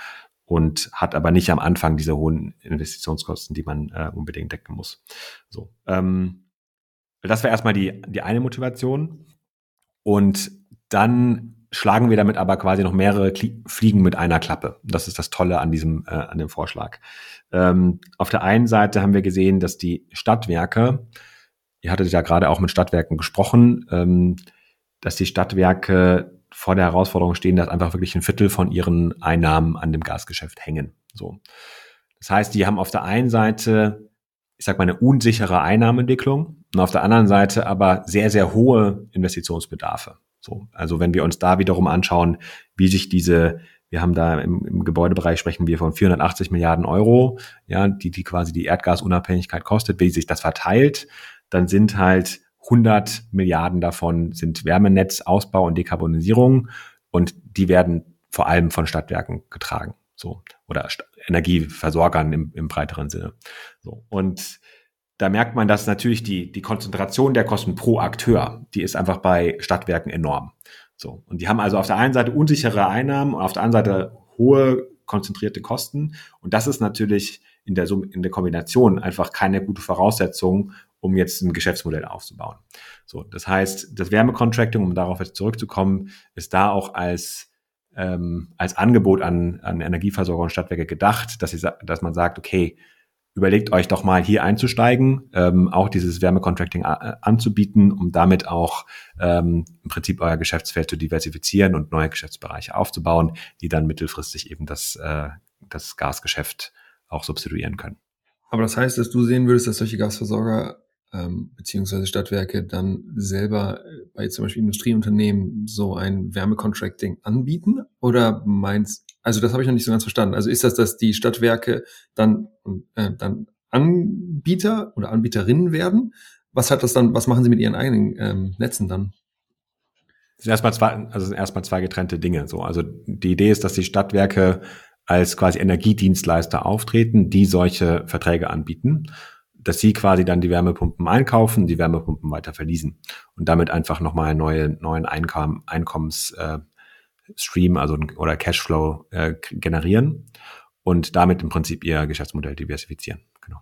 und hat aber nicht am Anfang diese hohen Investitionskosten, die man äh, unbedingt decken muss. So. Ähm, das war erstmal die, die eine Motivation. Und dann schlagen wir damit aber quasi noch mehrere Kli Fliegen mit einer Klappe. Das ist das Tolle an diesem, äh, an dem Vorschlag. Ähm, auf der einen Seite haben wir gesehen, dass die Stadtwerke, ihr hattet ja gerade auch mit Stadtwerken gesprochen, ähm, dass die Stadtwerke vor der Herausforderung stehen, dass einfach wirklich ein Viertel von ihren Einnahmen an dem Gasgeschäft hängen. So. Das heißt, die haben auf der einen Seite ich sag mal, eine unsichere Einnahmeentwicklung und auf der anderen Seite aber sehr, sehr hohe Investitionsbedarfe. So, also wenn wir uns da wiederum anschauen, wie sich diese, wir haben da im, im Gebäudebereich sprechen wir von 480 Milliarden Euro, ja, die, die quasi die Erdgasunabhängigkeit kostet, wie sich das verteilt, dann sind halt 100 Milliarden davon sind Wärmenetzausbau und Dekarbonisierung und die werden vor allem von Stadtwerken getragen. So, oder Energieversorgern im, im breiteren Sinne. So, und da merkt man, dass natürlich die, die Konzentration der Kosten pro Akteur, die ist einfach bei Stadtwerken enorm. So. Und die haben also auf der einen Seite unsichere Einnahmen und auf der anderen Seite hohe konzentrierte Kosten. Und das ist natürlich in der, in der Kombination einfach keine gute Voraussetzung, um jetzt ein Geschäftsmodell aufzubauen. So. Das heißt, das Wärmecontracting, um darauf jetzt zurückzukommen, ist da auch als ähm, als Angebot an, an Energieversorger und Stadtwerke gedacht, dass, sie, dass man sagt, okay, überlegt euch doch mal hier einzusteigen, ähm, auch dieses Wärmecontracting äh, anzubieten, um damit auch ähm, im Prinzip euer Geschäftsfeld zu diversifizieren und neue Geschäftsbereiche aufzubauen, die dann mittelfristig eben das, äh, das Gasgeschäft auch substituieren können. Aber das heißt, dass du sehen würdest, dass solche Gasversorger ähm, beziehungsweise Stadtwerke dann selber äh, bei zum Beispiel Industrieunternehmen so ein Wärmecontracting anbieten? Oder meinst, also das habe ich noch nicht so ganz verstanden. Also ist das, dass die Stadtwerke dann, äh, dann Anbieter oder Anbieterinnen werden? Was hat das dann, was machen sie mit ihren eigenen ähm, Netzen dann? Das sind erstmal zwei, also sind erstmal zwei getrennte Dinge. So, also die Idee ist, dass die Stadtwerke als quasi Energiedienstleister auftreten, die solche Verträge anbieten dass sie quasi dann die Wärmepumpen einkaufen, die Wärmepumpen weiter verließen und damit einfach nochmal einen neue, neuen Einkommen, Einkommensstream äh, also oder Cashflow äh, generieren und damit im Prinzip ihr Geschäftsmodell diversifizieren. Genau.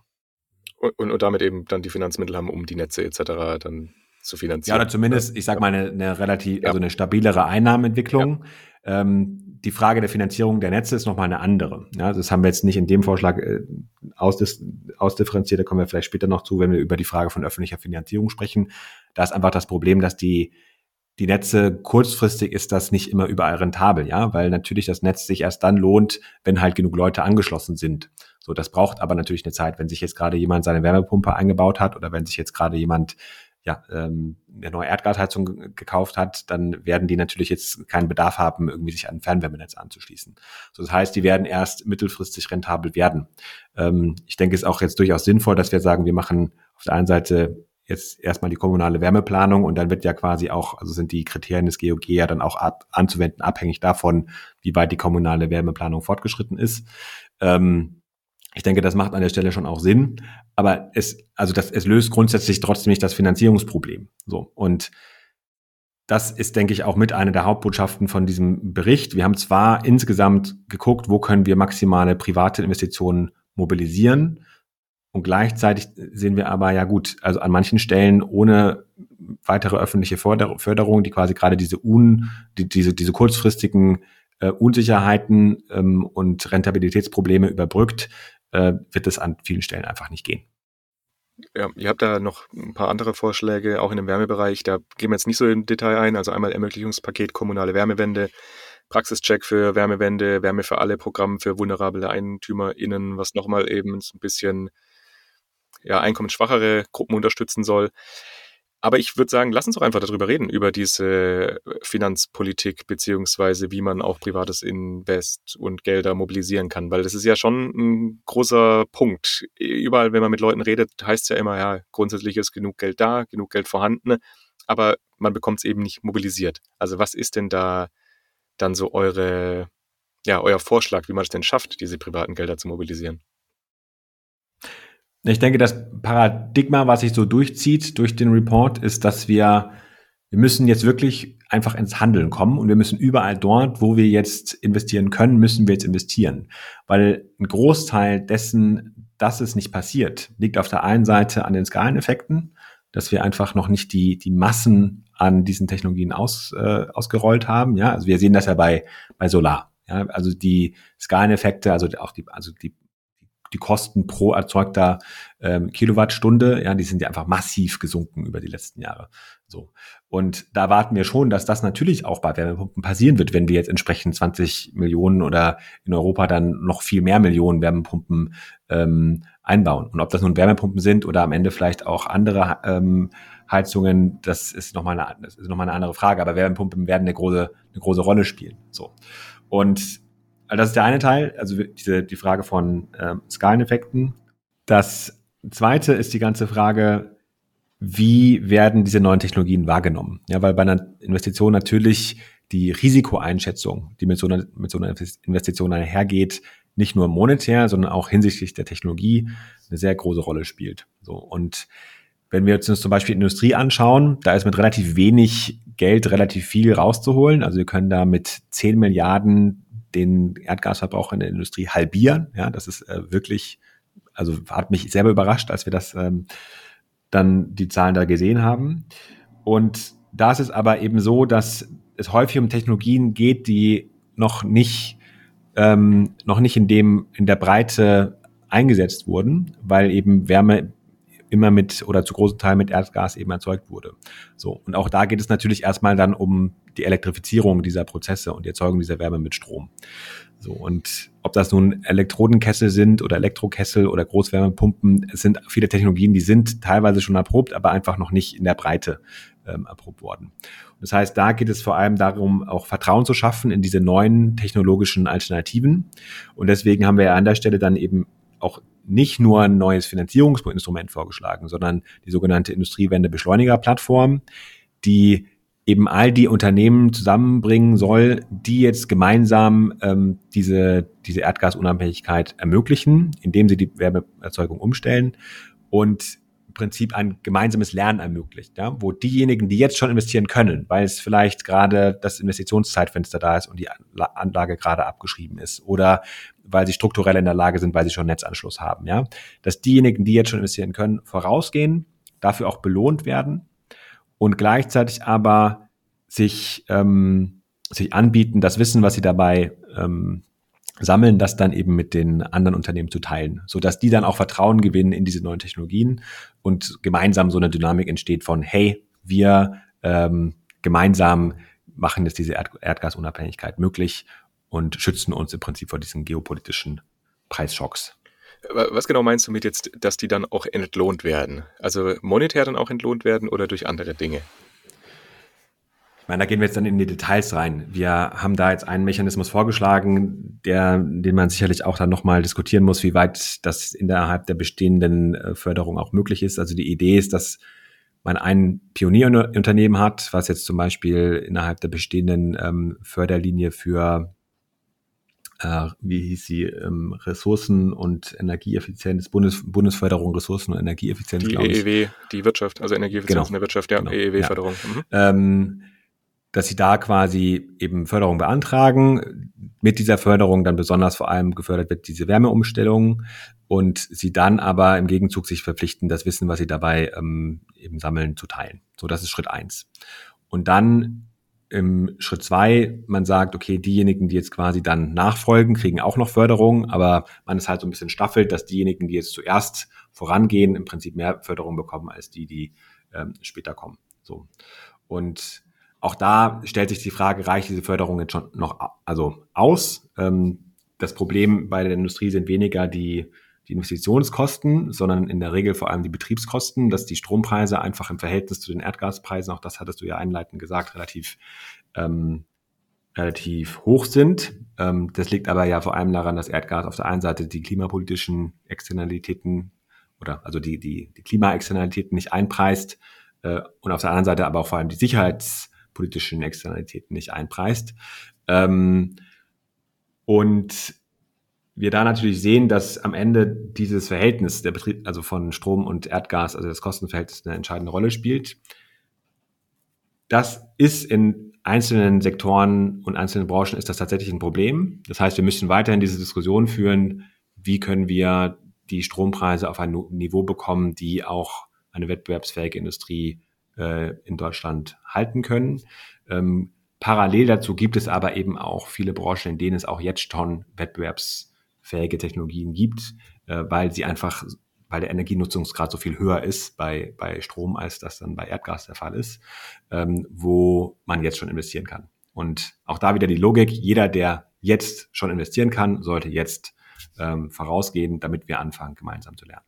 Und, und, und damit eben dann die Finanzmittel haben, um die Netze etc. dann zu finanzieren. Ja, oder zumindest, ich sag mal, eine, eine relativ, ja. also eine stabilere Einnahmenentwicklung. Ja. Ähm, die Frage der Finanzierung der Netze ist nochmal eine andere. Ja, das haben wir jetzt nicht in dem Vorschlag äh, ausdis ausdifferenziert, da kommen wir vielleicht später noch zu, wenn wir über die Frage von öffentlicher Finanzierung sprechen. Da ist einfach das Problem, dass die, die Netze kurzfristig ist das nicht immer überall rentabel, ja, weil natürlich das Netz sich erst dann lohnt, wenn halt genug Leute angeschlossen sind. So, das braucht aber natürlich eine Zeit. Wenn sich jetzt gerade jemand seine Wärmepumpe eingebaut hat oder wenn sich jetzt gerade jemand ja, ähm, eine neue Erdgasheizung gekauft hat, dann werden die natürlich jetzt keinen Bedarf haben, irgendwie sich an Fernwärmenetz anzuschließen. So, das heißt, die werden erst mittelfristig rentabel werden. Ähm, ich denke, es ist auch jetzt durchaus sinnvoll, dass wir sagen, wir machen auf der einen Seite jetzt erstmal die kommunale Wärmeplanung und dann wird ja quasi auch, also sind die Kriterien des GOG ja dann auch ab, anzuwenden, abhängig davon, wie weit die kommunale Wärmeplanung fortgeschritten ist. Ähm, ich denke, das macht an der Stelle schon auch Sinn, aber es, also das, es löst grundsätzlich trotzdem nicht das Finanzierungsproblem. So und das ist, denke ich, auch mit einer der Hauptbotschaften von diesem Bericht. Wir haben zwar insgesamt geguckt, wo können wir maximale private Investitionen mobilisieren. Und gleichzeitig sehen wir aber, ja gut, also an manchen Stellen ohne weitere öffentliche Förderung, die quasi gerade diese, un, die, diese, diese kurzfristigen äh, Unsicherheiten ähm, und Rentabilitätsprobleme überbrückt, äh, wird es an vielen Stellen einfach nicht gehen. Ja, ihr habt da noch ein paar andere Vorschläge, auch in dem Wärmebereich. Da gehen wir jetzt nicht so im Detail ein. Also einmal Ermöglichungspaket kommunale Wärmewende, Praxischeck für Wärmewende, Wärme für alle Programm für vulnerable EigentümerInnen, was nochmal eben ein bisschen ja, einkommensschwachere Gruppen unterstützen soll. Aber ich würde sagen, lass uns doch einfach darüber reden, über diese Finanzpolitik, beziehungsweise wie man auch privates Invest und Gelder mobilisieren kann, weil das ist ja schon ein großer Punkt. Überall, wenn man mit Leuten redet, heißt es ja immer, ja, grundsätzlich ist genug Geld da, genug Geld vorhanden, aber man bekommt es eben nicht mobilisiert. Also was ist denn da dann so eure, ja, euer Vorschlag, wie man es denn schafft, diese privaten Gelder zu mobilisieren? Ich denke, das Paradigma, was sich so durchzieht durch den Report, ist, dass wir, wir müssen jetzt wirklich einfach ins Handeln kommen und wir müssen überall dort, wo wir jetzt investieren können, müssen wir jetzt investieren. Weil ein Großteil dessen, dass es nicht passiert, liegt auf der einen Seite an den Skaleneffekten, dass wir einfach noch nicht die, die Massen an diesen Technologien aus, äh, ausgerollt haben. Ja, also wir sehen das ja bei, bei Solar. Ja, also die Skaleneffekte, also auch die, also die die Kosten pro erzeugter ähm, Kilowattstunde, ja, die sind ja einfach massiv gesunken über die letzten Jahre. So. Und da warten wir schon, dass das natürlich auch bei Wärmepumpen passieren wird, wenn wir jetzt entsprechend 20 Millionen oder in Europa dann noch viel mehr Millionen Wärmepumpen ähm, einbauen. Und ob das nun Wärmepumpen sind oder am Ende vielleicht auch andere ähm, Heizungen, das ist nochmal eine, das ist noch eine andere Frage. Aber Wärmepumpen werden eine große, eine große Rolle spielen. So. Und also das ist der eine Teil, also diese, die Frage von ähm, Skaleneffekten. Das zweite ist die ganze Frage, wie werden diese neuen Technologien wahrgenommen? Ja, weil bei einer Investition natürlich die Risikoeinschätzung, die mit so einer, mit so einer Investition einhergeht, nicht nur monetär, sondern auch hinsichtlich der Technologie eine sehr große Rolle spielt. So und wenn wir uns zum Beispiel Industrie anschauen, da ist mit relativ wenig Geld relativ viel rauszuholen. Also wir können da mit 10 Milliarden den Erdgasverbrauch in der Industrie halbieren. Ja, das ist äh, wirklich, also hat mich selber überrascht, als wir das ähm, dann die Zahlen da gesehen haben. Und da ist es aber eben so, dass es häufig um Technologien geht, die noch nicht ähm, noch nicht in dem in der Breite eingesetzt wurden, weil eben Wärme immer mit oder zu großen Teil mit Erdgas eben erzeugt wurde. So. Und auch da geht es natürlich erstmal dann um die Elektrifizierung dieser Prozesse und die Erzeugung dieser Wärme mit Strom. So. Und ob das nun Elektrodenkessel sind oder Elektrokessel oder Großwärmepumpen, es sind viele Technologien, die sind teilweise schon erprobt, aber einfach noch nicht in der Breite ähm, erprobt worden. Das heißt, da geht es vor allem darum, auch Vertrauen zu schaffen in diese neuen technologischen Alternativen. Und deswegen haben wir ja an der Stelle dann eben auch nicht nur ein neues Finanzierungsinstrument vorgeschlagen, sondern die sogenannte Industriewende-Beschleuniger-Plattform, die eben all die Unternehmen zusammenbringen soll, die jetzt gemeinsam ähm, diese, diese Erdgasunabhängigkeit ermöglichen, indem sie die Wärmeerzeugung umstellen. Und Prinzip ein gemeinsames Lernen ermöglicht, ja, wo diejenigen, die jetzt schon investieren können, weil es vielleicht gerade das Investitionszeitfenster da ist und die Anlage gerade abgeschrieben ist oder weil sie strukturell in der Lage sind, weil sie schon Netzanschluss haben, ja, dass diejenigen, die jetzt schon investieren können, vorausgehen, dafür auch belohnt werden und gleichzeitig aber sich ähm, sich anbieten, das Wissen, was sie dabei ähm, sammeln, das dann eben mit den anderen Unternehmen zu teilen, so dass die dann auch Vertrauen gewinnen in diese neuen Technologien und gemeinsam so eine Dynamik entsteht von hey, wir ähm, gemeinsam machen jetzt diese Erd Erdgasunabhängigkeit möglich und schützen uns im Prinzip vor diesen geopolitischen Preisschocks. Was genau meinst du mit jetzt, dass die dann auch entlohnt werden? Also monetär dann auch entlohnt werden oder durch andere Dinge? Ich meine, da gehen wir jetzt dann in die Details rein. Wir haben da jetzt einen Mechanismus vorgeschlagen, der, den man sicherlich auch dann nochmal diskutieren muss, wie weit das innerhalb der bestehenden äh, Förderung auch möglich ist. Also die Idee ist, dass man ein Pionierunternehmen hat, was jetzt zum Beispiel innerhalb der bestehenden ähm, Förderlinie für äh, wie hieß sie, ähm, Ressourcen- und Energieeffizienz, Bundes, Bundesförderung Ressourcen- und Energieeffizienz. Die EEW, die Wirtschaft, also Energieeffizienz genau. in der Wirtschaft, ja, genau. EEW-Förderung. Ja. Mhm. Ähm, dass sie da quasi eben Förderung beantragen. Mit dieser Förderung dann besonders vor allem gefördert wird diese Wärmeumstellung und sie dann aber im Gegenzug sich verpflichten, das Wissen, was sie dabei ähm, eben sammeln, zu teilen. So, das ist Schritt eins. Und dann im Schritt zwei, man sagt, okay, diejenigen, die jetzt quasi dann nachfolgen, kriegen auch noch Förderung, aber man ist halt so ein bisschen staffelt, dass diejenigen, die jetzt zuerst vorangehen, im Prinzip mehr Förderung bekommen als die, die ähm, später kommen. So. Und auch da stellt sich die Frage, reicht diese Förderung jetzt schon noch also aus? Ähm, das Problem bei der Industrie sind weniger die die Investitionskosten, sondern in der Regel vor allem die Betriebskosten, dass die Strompreise einfach im Verhältnis zu den Erdgaspreisen, auch das hattest du ja einleitend gesagt, relativ ähm, relativ hoch sind. Ähm, das liegt aber ja vor allem daran, dass Erdgas auf der einen Seite die klimapolitischen Externalitäten oder also die, die, die Klimaexternalitäten nicht einpreist äh, und auf der anderen Seite aber auch vor allem die sicherheitspolitischen Externalitäten nicht einpreist. Ähm, und wir da natürlich sehen, dass am Ende dieses Verhältnis der Betrieb, also von Strom und Erdgas, also das Kostenverhältnis eine entscheidende Rolle spielt. Das ist in einzelnen Sektoren und einzelnen Branchen ist das tatsächlich ein Problem. Das heißt, wir müssen weiterhin diese Diskussion führen, wie können wir die Strompreise auf ein Niveau bekommen, die auch eine wettbewerbsfähige Industrie äh, in Deutschland halten können. Ähm, parallel dazu gibt es aber eben auch viele Branchen, in denen es auch jetzt schon Wettbewerbs fähige Technologien gibt, äh, weil sie einfach, weil der Energienutzungsgrad so viel höher ist bei, bei Strom, als das dann bei Erdgas der Fall ist, ähm, wo man jetzt schon investieren kann. Und auch da wieder die Logik, jeder, der jetzt schon investieren kann, sollte jetzt ähm, vorausgehen, damit wir anfangen, gemeinsam zu lernen.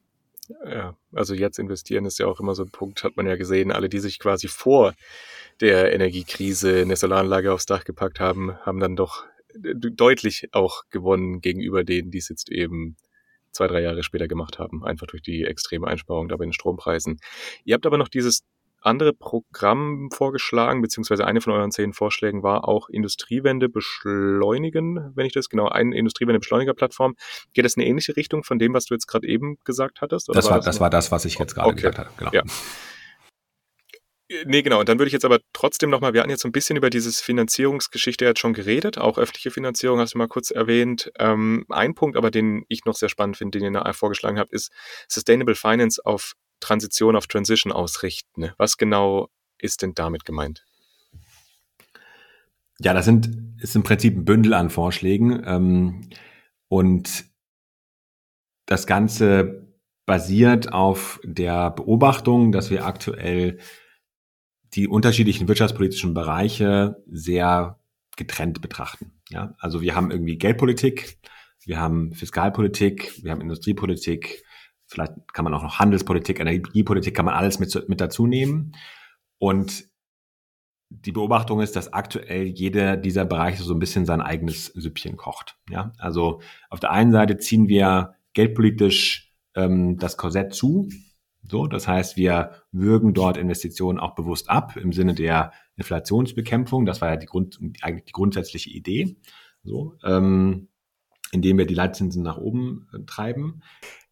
Ja, also jetzt investieren ist ja auch immer so ein Punkt, hat man ja gesehen, alle, die sich quasi vor der Energiekrise eine Solaranlage aufs Dach gepackt haben, haben dann doch deutlich auch gewonnen gegenüber denen, die es jetzt eben zwei, drei Jahre später gemacht haben, einfach durch die extreme Einsparung da bei den Strompreisen. Ihr habt aber noch dieses andere Programm vorgeschlagen, beziehungsweise eine von euren zehn Vorschlägen war auch Industriewende beschleunigen, wenn ich das genau, eine Industriewende Beschleuniger-Plattform. Geht das in eine ähnliche Richtung von dem, was du jetzt gerade eben gesagt hattest? das, war, das, das war das, was ich jetzt gerade okay. gesagt habe. Genau. Ja. Nee, genau. Und dann würde ich jetzt aber trotzdem nochmal, wir hatten jetzt so ein bisschen über dieses Finanzierungsgeschichte jetzt schon geredet, auch öffentliche Finanzierung hast du mal kurz erwähnt. Ähm, ein Punkt aber, den ich noch sehr spannend finde, den ihr vorgeschlagen habt, ist Sustainable Finance auf Transition, auf Transition ausrichten. Was genau ist denn damit gemeint? Ja, das sind, ist im Prinzip ein Bündel an Vorschlägen. Ähm, und das Ganze basiert auf der Beobachtung, dass wir aktuell die unterschiedlichen wirtschaftspolitischen Bereiche sehr getrennt betrachten. Ja, also wir haben irgendwie Geldpolitik, wir haben Fiskalpolitik, wir haben Industriepolitik, vielleicht kann man auch noch Handelspolitik, Energiepolitik, kann man alles mit, mit dazu nehmen. Und die Beobachtung ist, dass aktuell jeder dieser Bereiche so ein bisschen sein eigenes Süppchen kocht. Ja, also auf der einen Seite ziehen wir geldpolitisch ähm, das Korsett zu, so, das heißt, wir würgen dort Investitionen auch bewusst ab im Sinne der Inflationsbekämpfung. Das war ja die, Grund, eigentlich die grundsätzliche Idee. So, ähm, indem wir die Leitzinsen nach oben äh, treiben.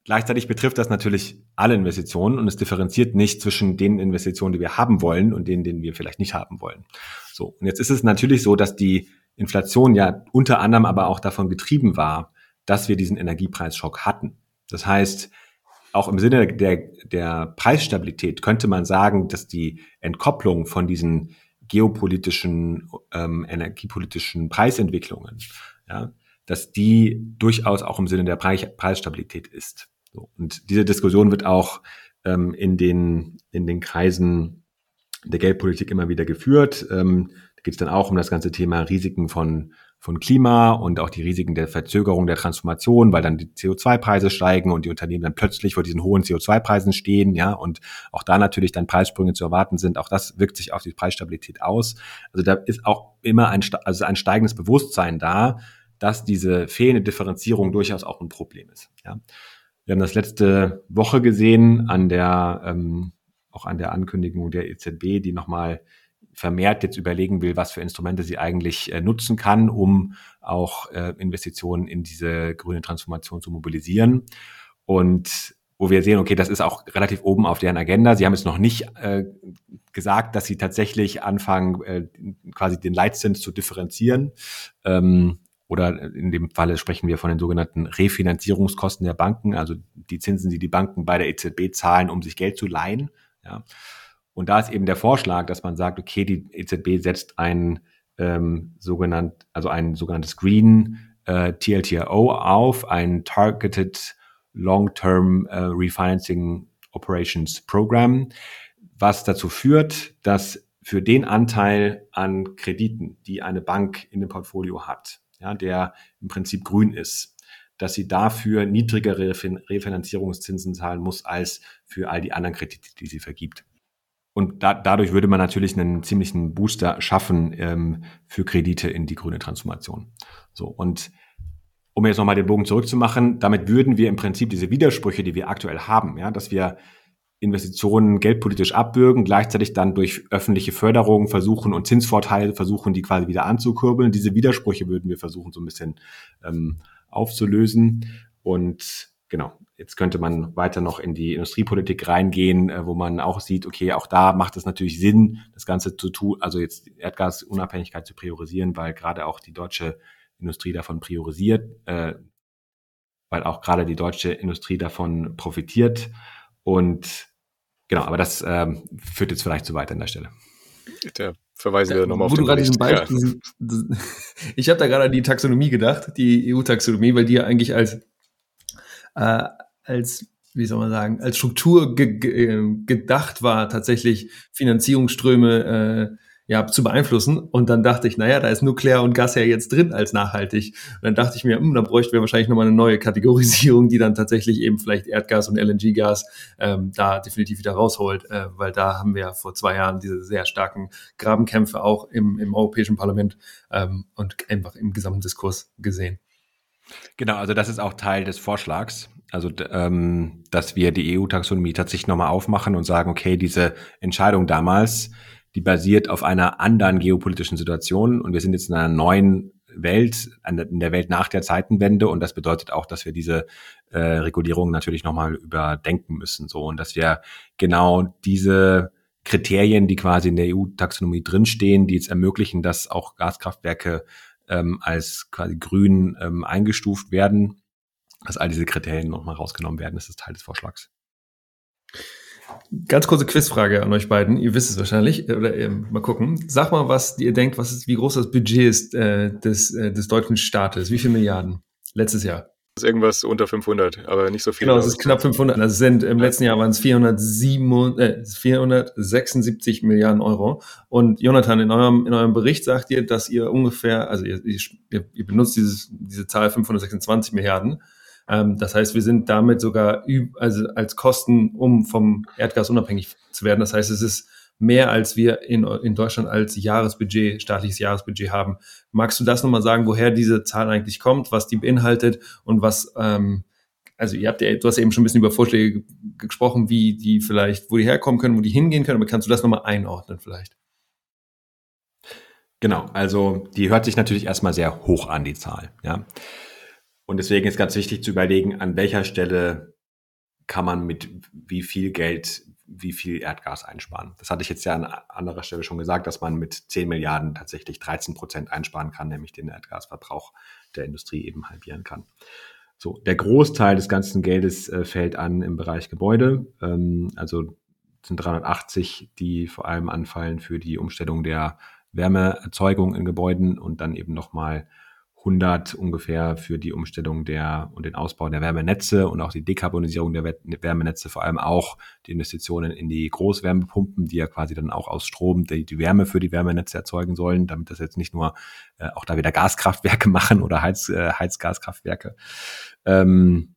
Gleichzeitig betrifft das natürlich alle Investitionen und es differenziert nicht zwischen den Investitionen, die wir haben wollen und denen, denen wir vielleicht nicht haben wollen. So. Und jetzt ist es natürlich so, dass die Inflation ja unter anderem aber auch davon getrieben war, dass wir diesen Energiepreisschock hatten. Das heißt, auch im Sinne der, der Preisstabilität könnte man sagen, dass die Entkopplung von diesen geopolitischen, ähm, energiepolitischen Preisentwicklungen, ja, dass die durchaus auch im Sinne der Preis, Preisstabilität ist. So. Und diese Diskussion wird auch ähm, in, den, in den Kreisen der Geldpolitik immer wieder geführt. Ähm, da geht es dann auch um das ganze Thema Risiken von, von Klima und auch die Risiken der Verzögerung der Transformation, weil dann die CO2-Preise steigen und die Unternehmen dann plötzlich vor diesen hohen CO2-Preisen stehen, ja, und auch da natürlich dann Preissprünge zu erwarten sind. Auch das wirkt sich auf die Preisstabilität aus. Also da ist auch immer ein, also ein steigendes Bewusstsein da, dass diese fehlende Differenzierung durchaus auch ein Problem ist. Ja. Wir haben das letzte Woche gesehen an der ähm, auch an der Ankündigung der EZB, die nochmal vermehrt jetzt überlegen will, was für Instrumente sie eigentlich äh, nutzen kann, um auch äh, Investitionen in diese grüne Transformation zu mobilisieren. Und wo wir sehen, okay, das ist auch relativ oben auf deren Agenda. Sie haben es noch nicht äh, gesagt, dass sie tatsächlich anfangen, äh, quasi den Leitzins zu differenzieren. Ähm, oder in dem Falle sprechen wir von den sogenannten Refinanzierungskosten der Banken, also die Zinsen, die die Banken bei der EZB zahlen, um sich Geld zu leihen. Ja. Und da ist eben der Vorschlag, dass man sagt, okay, die EZB setzt ein ähm, sogenannt, also ein sogenanntes Green äh, TLTRO auf, ein Targeted Long-Term äh, Refinancing Operations Program, was dazu führt, dass für den Anteil an Krediten, die eine Bank in dem Portfolio hat, ja, der im Prinzip grün ist, dass sie dafür niedrigere Refinanzierungszinsen zahlen muss als für all die anderen Kredite, die sie vergibt. Und da, dadurch würde man natürlich einen ziemlichen Booster schaffen ähm, für Kredite in die grüne Transformation. So und um jetzt nochmal den Bogen zurückzumachen, damit würden wir im Prinzip diese Widersprüche, die wir aktuell haben, ja, dass wir Investitionen geldpolitisch abbürgen, gleichzeitig dann durch öffentliche Förderung versuchen und Zinsvorteile versuchen, die quasi wieder anzukurbeln. Diese Widersprüche würden wir versuchen, so ein bisschen ähm, aufzulösen. Und genau, jetzt könnte man weiter noch in die Industriepolitik reingehen, äh, wo man auch sieht, okay, auch da macht es natürlich Sinn, das Ganze zu tun, also jetzt Erdgasunabhängigkeit zu priorisieren, weil gerade auch die deutsche Industrie davon priorisiert, äh, weil auch gerade die deutsche Industrie davon profitiert. Und genau, aber das ähm, führt jetzt vielleicht zu weit an der Stelle. Da verweisen wir nochmal auf den Bericht. Beispiel, ja. Ich habe da gerade an die Taxonomie gedacht, die EU-Taxonomie, weil die ja eigentlich als, äh, als wie soll man sagen, als Struktur ge ge gedacht war, tatsächlich Finanzierungsströme äh, ja, zu beeinflussen. Und dann dachte ich, naja, da ist Nuklear und Gas ja jetzt drin als nachhaltig. Und dann dachte ich mir, hm, da bräuchten wir wahrscheinlich nochmal eine neue Kategorisierung, die dann tatsächlich eben vielleicht Erdgas und LNG-Gas ähm, da definitiv wieder rausholt, äh, weil da haben wir ja vor zwei Jahren diese sehr starken Grabenkämpfe auch im, im Europäischen Parlament ähm, und einfach im gesamten Diskurs gesehen. Genau, also das ist auch Teil des Vorschlags. Also, ähm, dass wir die EU-Taxonomie tatsächlich nochmal aufmachen und sagen, okay, diese Entscheidung damals, die basiert auf einer anderen geopolitischen Situation. Und wir sind jetzt in einer neuen Welt, in der Welt nach der Zeitenwende. Und das bedeutet auch, dass wir diese äh, Regulierung natürlich nochmal überdenken müssen, so. Und dass wir genau diese Kriterien, die quasi in der EU-Taxonomie drinstehen, die jetzt ermöglichen, dass auch Gaskraftwerke ähm, als quasi grün ähm, eingestuft werden, dass all diese Kriterien nochmal rausgenommen werden, das ist Teil des Vorschlags. Ganz kurze Quizfrage an euch beiden. Ihr wisst es wahrscheinlich. Oder ähm, mal gucken. Sag mal, was ihr denkt, was ist, wie groß das Budget ist äh, des, äh, des deutschen Staates. Wie viele Milliarden? Letztes Jahr. Das ist irgendwas unter 500, aber nicht so viel. Genau, es ist knapp 500. Also sind im letzten Jahr waren es 407, äh, 476 Milliarden Euro. Und Jonathan, in eurem, in eurem Bericht sagt ihr, dass ihr ungefähr, also ihr, ihr, ihr benutzt dieses, diese Zahl 526 Milliarden. Ähm, das heißt, wir sind damit sogar also als Kosten, um vom Erdgas unabhängig zu werden. Das heißt, es ist mehr, als wir in, in Deutschland als Jahresbudget, staatliches Jahresbudget haben. Magst du das nochmal sagen, woher diese Zahl eigentlich kommt, was die beinhaltet und was, ähm, also ihr habt ja, du hast ja eben schon ein bisschen über Vorschläge gesprochen, wie die vielleicht, wo die herkommen können, wo die hingehen können, aber kannst du das nochmal einordnen vielleicht? Genau, also die hört sich natürlich erstmal sehr hoch an, die Zahl. Ja. Und deswegen ist ganz wichtig zu überlegen, an welcher Stelle kann man mit wie viel Geld wie viel Erdgas einsparen. Das hatte ich jetzt ja an anderer Stelle schon gesagt, dass man mit 10 Milliarden tatsächlich 13 Prozent einsparen kann, nämlich den Erdgasverbrauch der Industrie eben halbieren kann. So, der Großteil des ganzen Geldes äh, fällt an im Bereich Gebäude. Ähm, also sind 380, die vor allem anfallen für die Umstellung der Wärmeerzeugung in Gebäuden und dann eben nochmal 100 ungefähr für die Umstellung der und den Ausbau der Wärmenetze und auch die Dekarbonisierung der Wärmenetze, vor allem auch die Investitionen in die Großwärmepumpen, die ja quasi dann auch aus Strom die, die Wärme für die Wärmenetze erzeugen sollen, damit das jetzt nicht nur äh, auch da wieder Gaskraftwerke machen oder Heiz, äh, Heizgaskraftwerke. Ähm,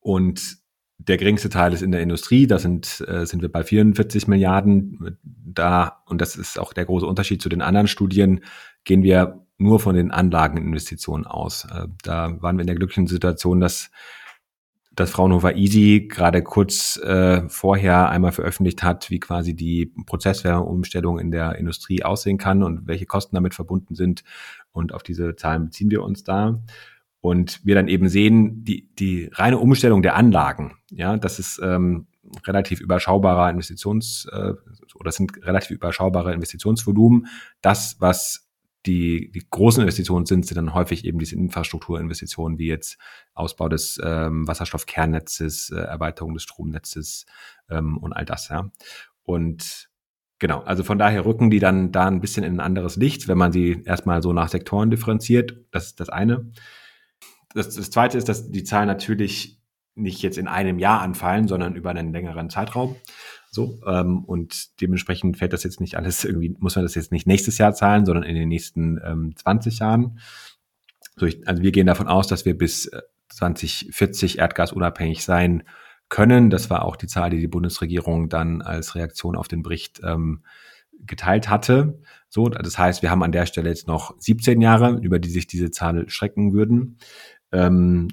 und der geringste Teil ist in der Industrie, da sind, äh, sind wir bei 44 Milliarden da, und das ist auch der große Unterschied zu den anderen Studien, gehen wir nur von den Anlageninvestitionen aus. Äh, da waren wir in der glücklichen Situation, dass dass Fraunhofer Easy gerade kurz äh, vorher einmal veröffentlicht hat, wie quasi die Prozesswärmeumstellung in der Industrie aussehen kann und welche Kosten damit verbunden sind. Und auf diese Zahlen beziehen wir uns da. Und wir dann eben sehen, die, die reine Umstellung der Anlagen, ja, das ist ähm, relativ überschaubarer Investitions- äh, oder sind relativ überschaubare Investitionsvolumen. Das, was die, die großen Investitionen sind, sind dann häufig eben diese Infrastrukturinvestitionen, wie jetzt Ausbau des ähm, Wasserstoffkernnetzes, äh, Erweiterung des Stromnetzes ähm, und all das, ja. Und genau, also von daher rücken die dann da ein bisschen in ein anderes Licht, wenn man sie erstmal so nach Sektoren differenziert. Das ist das eine. Das, das zweite ist, dass die Zahlen natürlich nicht jetzt in einem Jahr anfallen, sondern über einen längeren Zeitraum. So, ähm, und dementsprechend fällt das jetzt nicht alles irgendwie, muss man das jetzt nicht nächstes Jahr zahlen, sondern in den nächsten ähm, 20 Jahren. So, ich, also wir gehen davon aus, dass wir bis 2040 äh, erdgasunabhängig sein können. Das war auch die Zahl, die die Bundesregierung dann als Reaktion auf den Bericht ähm, geteilt hatte. So, das heißt, wir haben an der Stelle jetzt noch 17 Jahre, über die sich diese Zahl strecken würden. Ähm,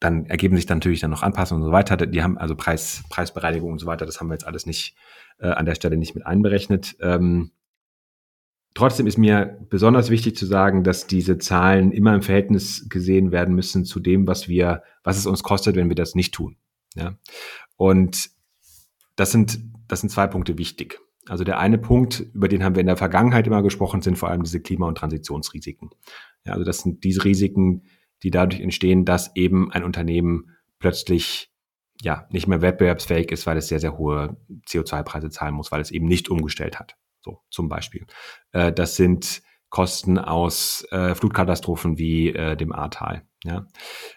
dann ergeben sich dann natürlich dann noch Anpassungen und so weiter. Die haben also Preis, Preisbereinigung und so weiter. Das haben wir jetzt alles nicht äh, an der Stelle nicht mit einberechnet. Ähm, trotzdem ist mir besonders wichtig zu sagen, dass diese Zahlen immer im Verhältnis gesehen werden müssen zu dem, was wir, was es uns kostet, wenn wir das nicht tun. Ja? Und das sind, das sind zwei Punkte wichtig. Also der eine Punkt, über den haben wir in der Vergangenheit immer gesprochen, sind vor allem diese Klima- und Transitionsrisiken. Ja, also das sind diese Risiken, die dadurch entstehen, dass eben ein Unternehmen plötzlich ja nicht mehr wettbewerbsfähig ist, weil es sehr, sehr hohe CO2-Preise zahlen muss, weil es eben nicht umgestellt hat. So zum Beispiel. Äh, das sind Kosten aus äh, Flutkatastrophen wie äh, dem Ahrtal. Ja?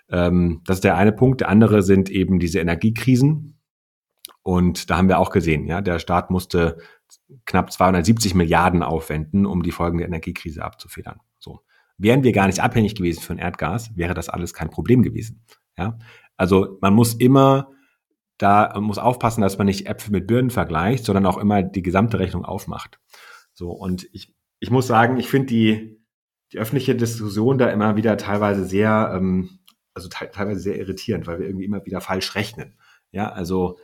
Ähm, das ist der eine Punkt. Der andere sind eben diese Energiekrisen. Und da haben wir auch gesehen, ja, der Staat musste knapp 270 Milliarden aufwenden, um die Folgen der Energiekrise abzufedern. So. Wären wir gar nicht abhängig gewesen von Erdgas, wäre das alles kein Problem gewesen. Ja? Also man muss immer da muss aufpassen, dass man nicht Äpfel mit Birnen vergleicht, sondern auch immer die gesamte Rechnung aufmacht. So und ich ich muss sagen, ich finde die die öffentliche Diskussion da immer wieder teilweise sehr ähm, also te teilweise sehr irritierend, weil wir irgendwie immer wieder falsch rechnen. Ja, also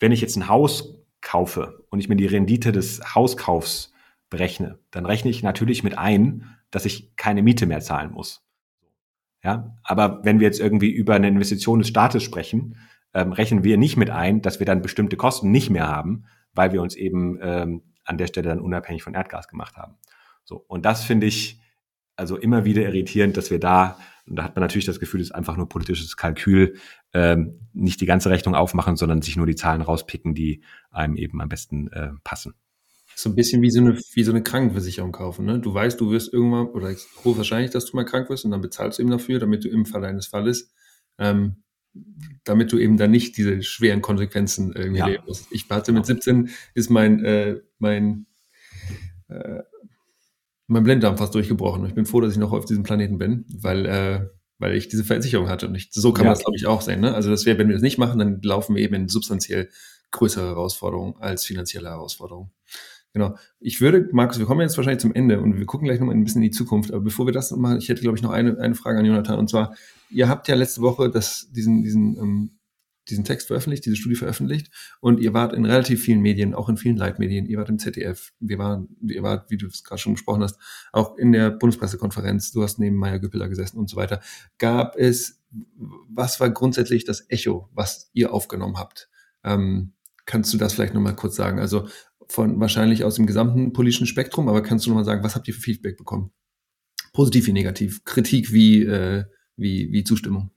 wenn ich jetzt ein Haus kaufe und ich mir die Rendite des Hauskaufs berechne, dann rechne ich natürlich mit ein, dass ich keine Miete mehr zahlen muss. Ja, aber wenn wir jetzt irgendwie über eine Investition des Staates sprechen, ähm, rechnen wir nicht mit ein, dass wir dann bestimmte Kosten nicht mehr haben, weil wir uns eben ähm, an der Stelle dann unabhängig von Erdgas gemacht haben. So und das finde ich also immer wieder irritierend, dass wir da und da hat man natürlich das Gefühl, es ist einfach nur politisches Kalkül, ähm, nicht die ganze Rechnung aufmachen, sondern sich nur die Zahlen rauspicken, die einem eben am besten äh, passen so ein bisschen wie so eine, wie so eine Krankenversicherung kaufen. Ne? Du weißt, du wirst irgendwann, oder hochwahrscheinlich, dass du mal krank wirst und dann bezahlst du eben dafür, damit du im Fall eines Falles, ähm, damit du eben dann nicht diese schweren Konsequenzen irgendwie ja. leben musst. Ich hatte mit 17 ist mein, äh, mein, äh, mein Blinddarm fast durchgebrochen. Ich bin froh, dass ich noch auf diesem Planeten bin, weil, äh, weil ich diese Versicherung hatte. Und ich, so kann ja. man es, glaube ich, auch sehen. Ne? Also das wäre, wenn wir das nicht machen, dann laufen wir eben in substanziell größere Herausforderungen als finanzielle Herausforderungen. Genau. Ich würde, Markus, wir kommen jetzt wahrscheinlich zum Ende und wir gucken gleich nochmal ein bisschen in die Zukunft. Aber bevor wir das machen, ich hätte, glaube ich, noch eine, eine Frage an Jonathan. Und zwar, ihr habt ja letzte Woche das, diesen, diesen, ähm, diesen Text veröffentlicht, diese Studie veröffentlicht und ihr wart in relativ vielen Medien, auch in vielen Leitmedien, ihr wart im ZDF, wir waren, ihr wart, wie du es gerade schon gesprochen hast, auch in der Bundespressekonferenz, du hast neben Meier Güppel da gesessen und so weiter. Gab es, was war grundsätzlich das Echo, was ihr aufgenommen habt? Ähm, kannst du das vielleicht nochmal kurz sagen? Also von wahrscheinlich aus dem gesamten politischen Spektrum, aber kannst du nochmal sagen, was habt ihr für Feedback bekommen? Positiv wie negativ, Kritik wie, äh, wie, wie Zustimmung?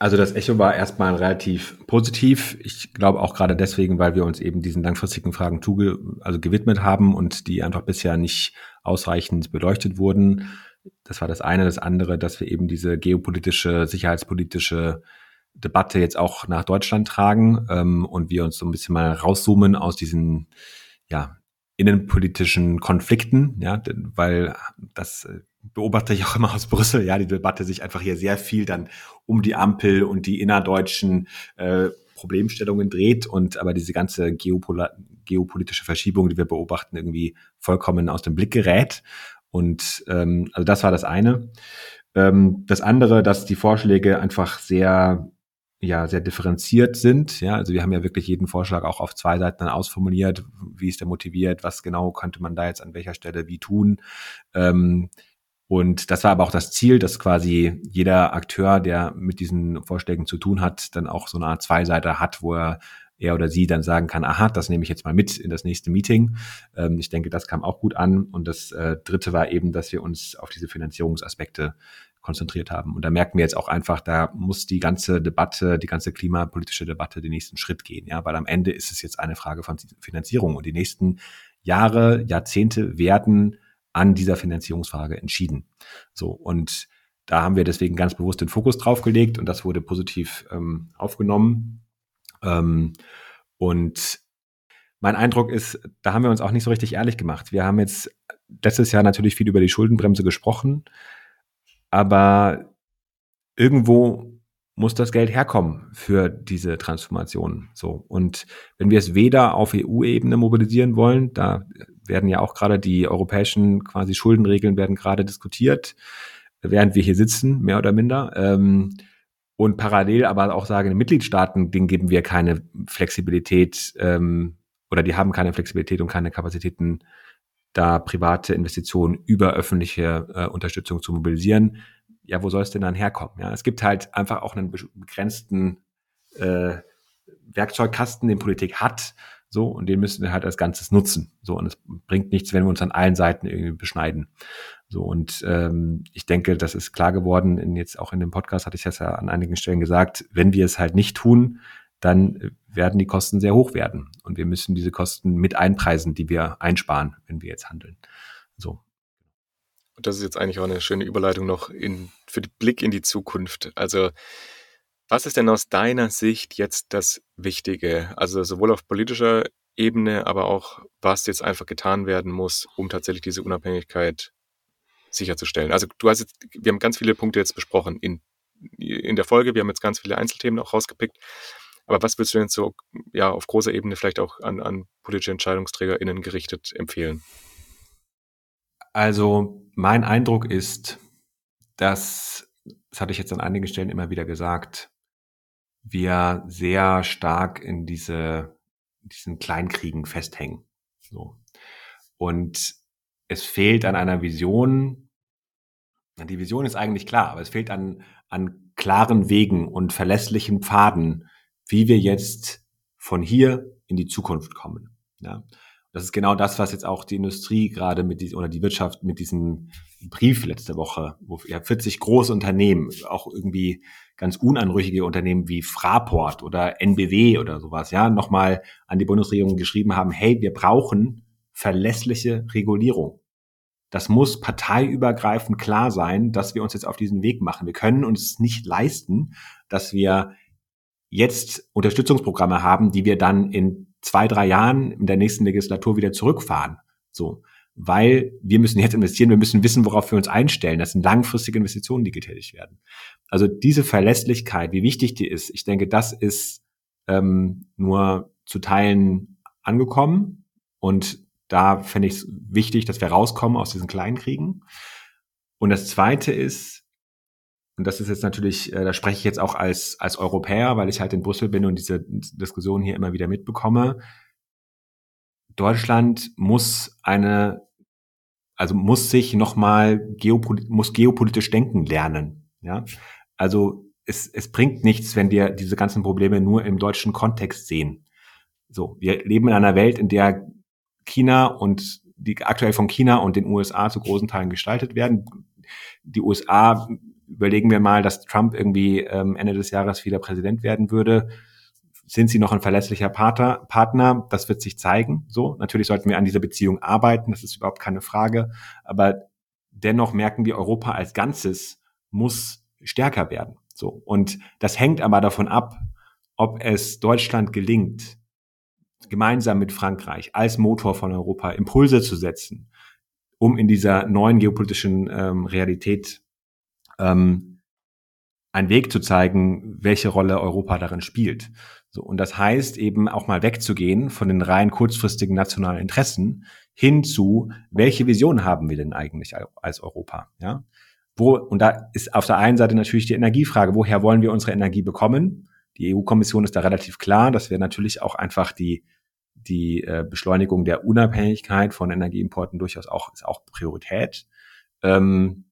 Also das Echo war erstmal relativ positiv. Ich glaube auch gerade deswegen, weil wir uns eben diesen langfristigen Fragen zuge also gewidmet haben und die einfach bisher nicht ausreichend beleuchtet wurden. Das war das eine. Das andere, dass wir eben diese geopolitische, sicherheitspolitische Debatte jetzt auch nach Deutschland tragen ähm, und wir uns so ein bisschen mal rauszoomen aus diesen ja, innenpolitischen Konflikten, ja, weil das beobachte ich auch immer aus Brüssel, ja, die Debatte sich einfach hier sehr viel dann um die Ampel und die innerdeutschen äh, Problemstellungen dreht und aber diese ganze Geopol geopolitische Verschiebung, die wir beobachten, irgendwie vollkommen aus dem Blick gerät. Und ähm, also das war das eine. Ähm, das andere, dass die Vorschläge einfach sehr ja sehr differenziert sind. Ja, also wir haben ja wirklich jeden Vorschlag auch auf zwei Seiten dann ausformuliert. Wie ist der motiviert? Was genau könnte man da jetzt an welcher Stelle wie tun? Ähm, und das war aber auch das Ziel, dass quasi jeder Akteur, der mit diesen Vorschlägen zu tun hat, dann auch so eine Art Zweiseiter hat, wo er er oder sie dann sagen kann, aha, das nehme ich jetzt mal mit in das nächste Meeting. Ähm, ich denke, das kam auch gut an. Und das äh, Dritte war eben, dass wir uns auf diese Finanzierungsaspekte konzentriert haben. Und da merken wir jetzt auch einfach, da muss die ganze Debatte, die ganze klimapolitische Debatte den nächsten Schritt gehen. Ja, weil am Ende ist es jetzt eine Frage von Finanzierung und die nächsten Jahre, Jahrzehnte werden an dieser Finanzierungsfrage entschieden. So und da haben wir deswegen ganz bewusst den Fokus drauf gelegt und das wurde positiv ähm, aufgenommen. Ähm, und mein Eindruck ist, da haben wir uns auch nicht so richtig ehrlich gemacht. Wir haben jetzt letztes Jahr natürlich viel über die Schuldenbremse gesprochen. Aber irgendwo muss das Geld herkommen für diese Transformation. So. Und wenn wir es weder auf EU-Ebene mobilisieren wollen, da werden ja auch gerade die europäischen quasi Schuldenregeln werden gerade diskutiert, während wir hier sitzen, mehr oder minder. Ähm, und parallel aber auch sagen, den Mitgliedstaaten, denen geben wir keine Flexibilität ähm, oder die haben keine Flexibilität und keine Kapazitäten da private Investitionen über öffentliche äh, Unterstützung zu mobilisieren, ja, wo soll es denn dann herkommen? Ja, es gibt halt einfach auch einen begrenzten äh, Werkzeugkasten, den Politik hat, so, und den müssen wir halt als Ganzes nutzen. So, und es bringt nichts, wenn wir uns an allen Seiten irgendwie beschneiden. So, und ähm, ich denke, das ist klar geworden, in jetzt auch in dem Podcast hatte ich das ja an einigen Stellen gesagt, wenn wir es halt nicht tun, dann werden die Kosten sehr hoch werden. Und wir müssen diese Kosten mit einpreisen, die wir einsparen, wenn wir jetzt handeln. So. Und das ist jetzt eigentlich auch eine schöne Überleitung noch in, für den Blick in die Zukunft. Also, was ist denn aus deiner Sicht jetzt das Wichtige? Also sowohl auf politischer Ebene, aber auch, was jetzt einfach getan werden muss, um tatsächlich diese Unabhängigkeit sicherzustellen. Also du hast jetzt, wir haben ganz viele Punkte jetzt besprochen in, in der Folge, wir haben jetzt ganz viele Einzelthemen auch rausgepickt. Aber was würdest du denn so ja, auf großer Ebene vielleicht auch an, an politische EntscheidungsträgerInnen gerichtet empfehlen? Also mein Eindruck ist, dass, das hatte ich jetzt an einigen Stellen immer wieder gesagt, wir sehr stark in diese, diesen Kleinkriegen festhängen. So. Und es fehlt an einer Vision. Die Vision ist eigentlich klar, aber es fehlt an, an klaren Wegen und verlässlichen Pfaden, wie wir jetzt von hier in die Zukunft kommen. Ja. Das ist genau das, was jetzt auch die Industrie gerade mit diesem, oder die Wirtschaft mit diesem Brief letzte Woche, wo ja 40 große Unternehmen, auch irgendwie ganz unanrüchige Unternehmen wie Fraport oder NBW oder sowas, ja, nochmal an die Bundesregierung geschrieben haben, hey, wir brauchen verlässliche Regulierung. Das muss parteiübergreifend klar sein, dass wir uns jetzt auf diesen Weg machen. Wir können uns nicht leisten, dass wir jetzt Unterstützungsprogramme haben, die wir dann in zwei, drei Jahren in der nächsten Legislatur wieder zurückfahren. So. Weil wir müssen jetzt investieren, wir müssen wissen, worauf wir uns einstellen. Das sind langfristige Investitionen, die getätigt werden. Also diese Verlässlichkeit, wie wichtig die ist, ich denke, das ist ähm, nur zu Teilen angekommen. Und da fände ich es wichtig, dass wir rauskommen aus diesen kleinen Kriegen. Und das Zweite ist, und das ist jetzt natürlich, äh, da spreche ich jetzt auch als, als Europäer, weil ich halt in Brüssel bin und diese Diskussion hier immer wieder mitbekomme. Deutschland muss eine, also muss sich nochmal geopolit muss geopolitisch denken lernen. Ja, also es, es bringt nichts, wenn wir diese ganzen Probleme nur im deutschen Kontext sehen. So, wir leben in einer Welt, in der China und die aktuell von China und den USA zu großen Teilen gestaltet werden. Die USA überlegen wir mal, dass Trump irgendwie ähm, Ende des Jahres wieder Präsident werden würde. Sind sie noch ein verlässlicher Partner? Partner? Das wird sich zeigen. So, natürlich sollten wir an dieser Beziehung arbeiten. Das ist überhaupt keine Frage. Aber dennoch merken wir, Europa als Ganzes muss stärker werden. So. Und das hängt aber davon ab, ob es Deutschland gelingt, gemeinsam mit Frankreich als Motor von Europa Impulse zu setzen, um in dieser neuen geopolitischen ähm, Realität ähm, einen Weg zu zeigen, welche Rolle Europa darin spielt. So, und das heißt eben auch mal wegzugehen von den rein kurzfristigen nationalen Interessen hin zu, welche Vision haben wir denn eigentlich als Europa? Ja? Wo, und da ist auf der einen Seite natürlich die Energiefrage, woher wollen wir unsere Energie bekommen? Die EU-Kommission ist da relativ klar, dass wir natürlich auch einfach die, die äh, Beschleunigung der Unabhängigkeit von Energieimporten durchaus auch, ist auch Priorität. Ähm,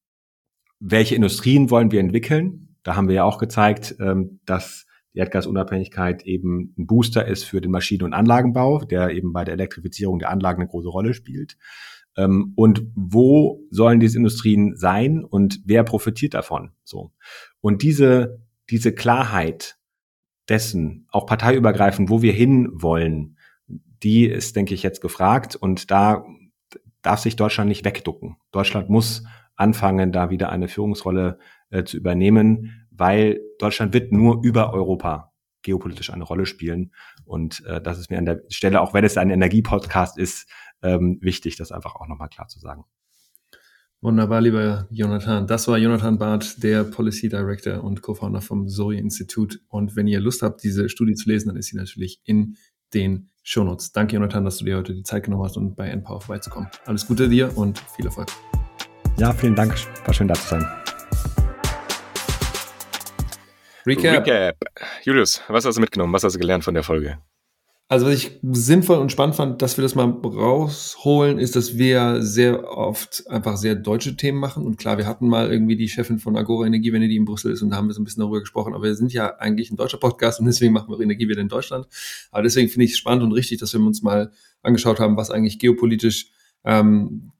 welche Industrien wollen wir entwickeln? Da haben wir ja auch gezeigt, ähm, dass die Erdgasunabhängigkeit eben ein Booster ist für den Maschinen- und Anlagenbau, der eben bei der Elektrifizierung der Anlagen eine große Rolle spielt. Ähm, und wo sollen diese Industrien sein und wer profitiert davon? So. Und diese, diese Klarheit dessen, auch parteiübergreifend, wo wir hin wollen, die ist, denke ich, jetzt gefragt. Und da darf sich Deutschland nicht wegducken. Deutschland muss anfangen, da wieder eine Führungsrolle äh, zu übernehmen, weil Deutschland wird nur über Europa geopolitisch eine Rolle spielen. Und äh, das ist mir an der Stelle, auch wenn es ein Energiepodcast ist, ähm, wichtig, das einfach auch nochmal klar zu sagen. Wunderbar, lieber Jonathan. Das war Jonathan Barth, der Policy Director und Co-Founder vom Zoe Institut. Und wenn ihr Lust habt, diese Studie zu lesen, dann ist sie natürlich in den Shownotes. Danke, Jonathan, dass du dir heute die Zeit genommen hast, um bei NPower vorbeizukommen. Alles Gute dir und viel Erfolg. Ja, vielen Dank. War schön da zu sein. Recap. Recap. Julius, was hast du mitgenommen? Was hast du gelernt von der Folge? Also was ich sinnvoll und spannend fand, dass wir das mal rausholen, ist, dass wir sehr oft einfach sehr deutsche Themen machen. Und klar, wir hatten mal irgendwie die Chefin von Agora Energiewende, die in Brüssel ist, und da haben wir so ein bisschen darüber gesprochen. Aber wir sind ja eigentlich ein deutscher Podcast und deswegen machen wir Energiewende in Deutschland. Aber deswegen finde ich es spannend und richtig, dass wir uns mal angeschaut haben, was eigentlich geopolitisch, ähm,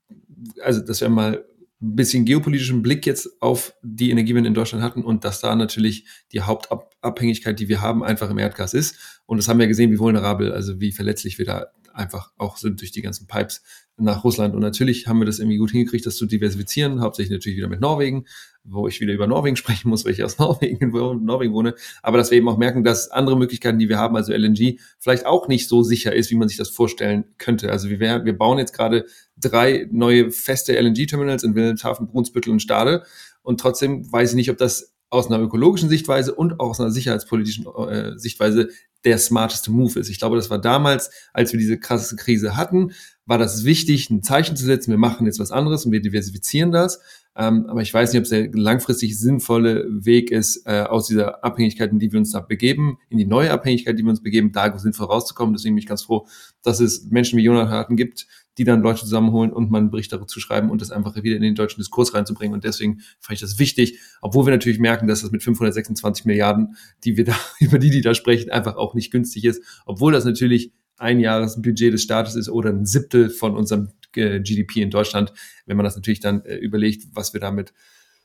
also dass wir mal bisschen geopolitischen Blick jetzt auf die Energiewende in Deutschland hatten und dass da natürlich die Hauptabhängigkeit, die wir haben, einfach im Erdgas ist. Und das haben wir gesehen, wie vulnerabel, also wie verletzlich wir da einfach auch sind durch die ganzen Pipes nach Russland. Und natürlich haben wir das irgendwie gut hingekriegt, das zu diversifizieren, hauptsächlich natürlich wieder mit Norwegen, wo ich wieder über Norwegen sprechen muss, weil ich aus Norwegen, Norwegen wohne. Aber dass wir eben auch merken, dass andere Möglichkeiten, die wir haben, also LNG, vielleicht auch nicht so sicher ist, wie man sich das vorstellen könnte. Also wir, wir bauen jetzt gerade drei neue feste LNG-Terminals in Wilhelmshaven, Brunsbüttel und Stade. Und trotzdem weiß ich nicht, ob das aus einer ökologischen Sichtweise und auch aus einer sicherheitspolitischen äh, Sichtweise der smarteste Move ist. Ich glaube, das war damals, als wir diese krasse Krise hatten, war das wichtig, ein Zeichen zu setzen. Wir machen jetzt was anderes und wir diversifizieren das. Ähm, aber ich weiß nicht, ob es der langfristig sinnvolle Weg ist, äh, aus dieser Abhängigkeit, in die wir uns da begeben, in die neue Abhängigkeit, die wir uns begeben, da sinnvoll rauszukommen. Deswegen bin ich ganz froh, dass es Menschen wie Jonathan gibt, die dann Leute zusammenholen und mal einen Bericht dazu schreiben und das einfach wieder in den deutschen Diskurs reinzubringen. Und deswegen fand ich das wichtig, obwohl wir natürlich merken, dass das mit 526 Milliarden, die wir da, über die, die da sprechen, einfach auch nicht günstig ist, obwohl das natürlich ein Jahresbudget des Staates ist oder ein Siebtel von unserem äh, GDP in Deutschland, wenn man das natürlich dann äh, überlegt, was wir damit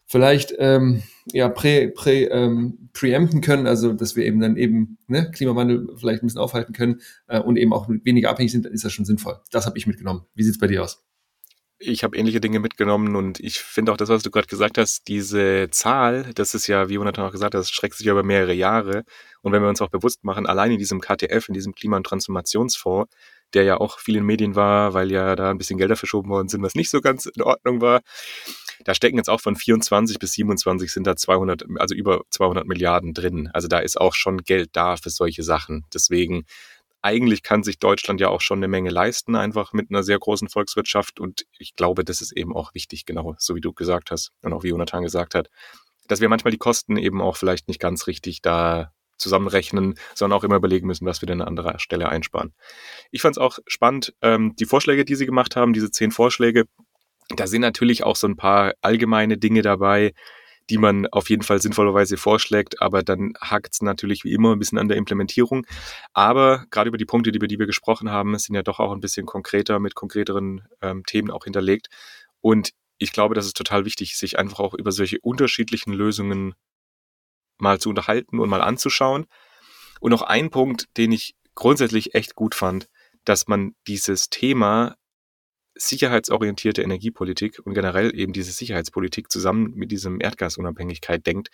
vielleicht ähm, ja prä, prä, ähm, preempten können, also dass wir eben dann eben ne, Klimawandel vielleicht ein bisschen aufhalten können äh, und eben auch weniger abhängig sind, dann ist das schon sinnvoll. Das habe ich mitgenommen. Wie sieht's bei dir aus? Ich habe ähnliche Dinge mitgenommen und ich finde auch das, was du gerade gesagt hast, diese Zahl, das ist ja, wie Jonathan auch gesagt hat, das streckt sich über mehrere Jahre. Und wenn wir uns auch bewusst machen, allein in diesem KTF, in diesem Klima- und Transformationsfonds, der ja auch viel in Medien war, weil ja da ein bisschen Gelder verschoben worden sind, was nicht so ganz in Ordnung war. Da stecken jetzt auch von 24 bis 27 sind da 200, also über 200 Milliarden drin. Also da ist auch schon Geld da für solche Sachen. Deswegen eigentlich kann sich Deutschland ja auch schon eine Menge leisten, einfach mit einer sehr großen Volkswirtschaft. Und ich glaube, das ist eben auch wichtig, genau, so wie du gesagt hast und auch wie Jonathan gesagt hat, dass wir manchmal die Kosten eben auch vielleicht nicht ganz richtig da zusammenrechnen, sondern auch immer überlegen müssen, was wir denn an anderer Stelle einsparen. Ich fand es auch spannend, ähm, die Vorschläge, die sie gemacht haben, diese zehn Vorschläge. Da sind natürlich auch so ein paar allgemeine Dinge dabei, die man auf jeden Fall sinnvollerweise vorschlägt, aber dann hakt es natürlich wie immer ein bisschen an der Implementierung. Aber gerade über die Punkte, über die wir gesprochen haben, sind ja doch auch ein bisschen konkreter mit konkreteren ähm, Themen auch hinterlegt. Und ich glaube, das ist total wichtig, sich einfach auch über solche unterschiedlichen Lösungen mal zu unterhalten und mal anzuschauen. Und noch ein Punkt, den ich grundsätzlich echt gut fand, dass man dieses Thema sicherheitsorientierte Energiepolitik und generell eben diese Sicherheitspolitik zusammen mit diesem Erdgasunabhängigkeit denkt,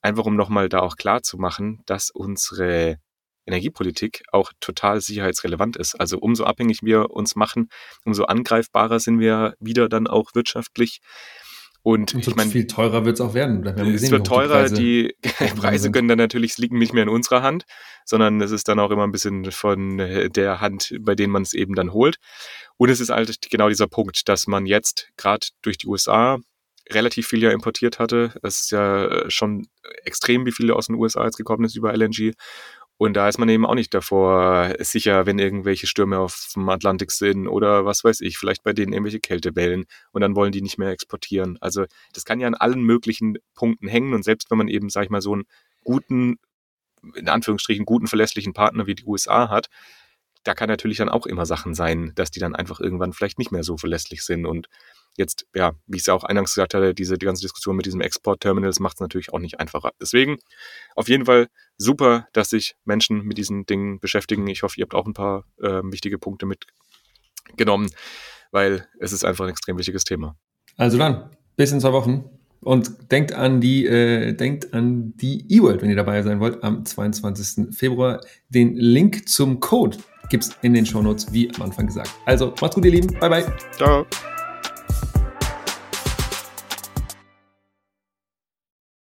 einfach um nochmal da auch klar zu machen, dass unsere Energiepolitik auch total sicherheitsrelevant ist. Also umso abhängig wir uns machen, umso angreifbarer sind wir wieder dann auch wirtschaftlich. Und, und ich meine, viel teurer wird es auch werden. Wir gesehen, es wird teurer, die Preise, die Preise können dann natürlich, liegen nicht mehr in unserer Hand, sondern es ist dann auch immer ein bisschen von der Hand, bei denen man es eben dann holt. Und es ist halt genau dieser Punkt, dass man jetzt gerade durch die USA relativ viel ja importiert hatte. Es ist ja schon extrem, wie viele aus den USA jetzt gekommen ist über LNG. Und da ist man eben auch nicht davor sicher, wenn irgendwelche Stürme auf dem Atlantik sind oder was weiß ich, vielleicht bei denen irgendwelche Kältewellen und dann wollen die nicht mehr exportieren. Also das kann ja an allen möglichen Punkten hängen und selbst wenn man eben, sag ich mal, so einen guten, in Anführungsstrichen, guten, verlässlichen Partner wie die USA hat, da kann natürlich dann auch immer Sachen sein, dass die dann einfach irgendwann vielleicht nicht mehr so verlässlich sind und jetzt, ja, wie ich es ja auch eingangs gesagt hatte, diese die ganze Diskussion mit diesem Export-Terminal, das macht es natürlich auch nicht einfacher. Deswegen auf jeden Fall super, dass sich Menschen mit diesen Dingen beschäftigen. Ich hoffe, ihr habt auch ein paar äh, wichtige Punkte mitgenommen, weil es ist einfach ein extrem wichtiges Thema. Also dann, bis in zwei Wochen. Und denkt an die, äh, denkt an die E-World, wenn ihr dabei sein wollt, am 22. Februar. Den Link zum Code gibt es in den Shownotes, wie am Anfang gesagt. Also, macht's gut, ihr Lieben. Bye, bye. Ciao.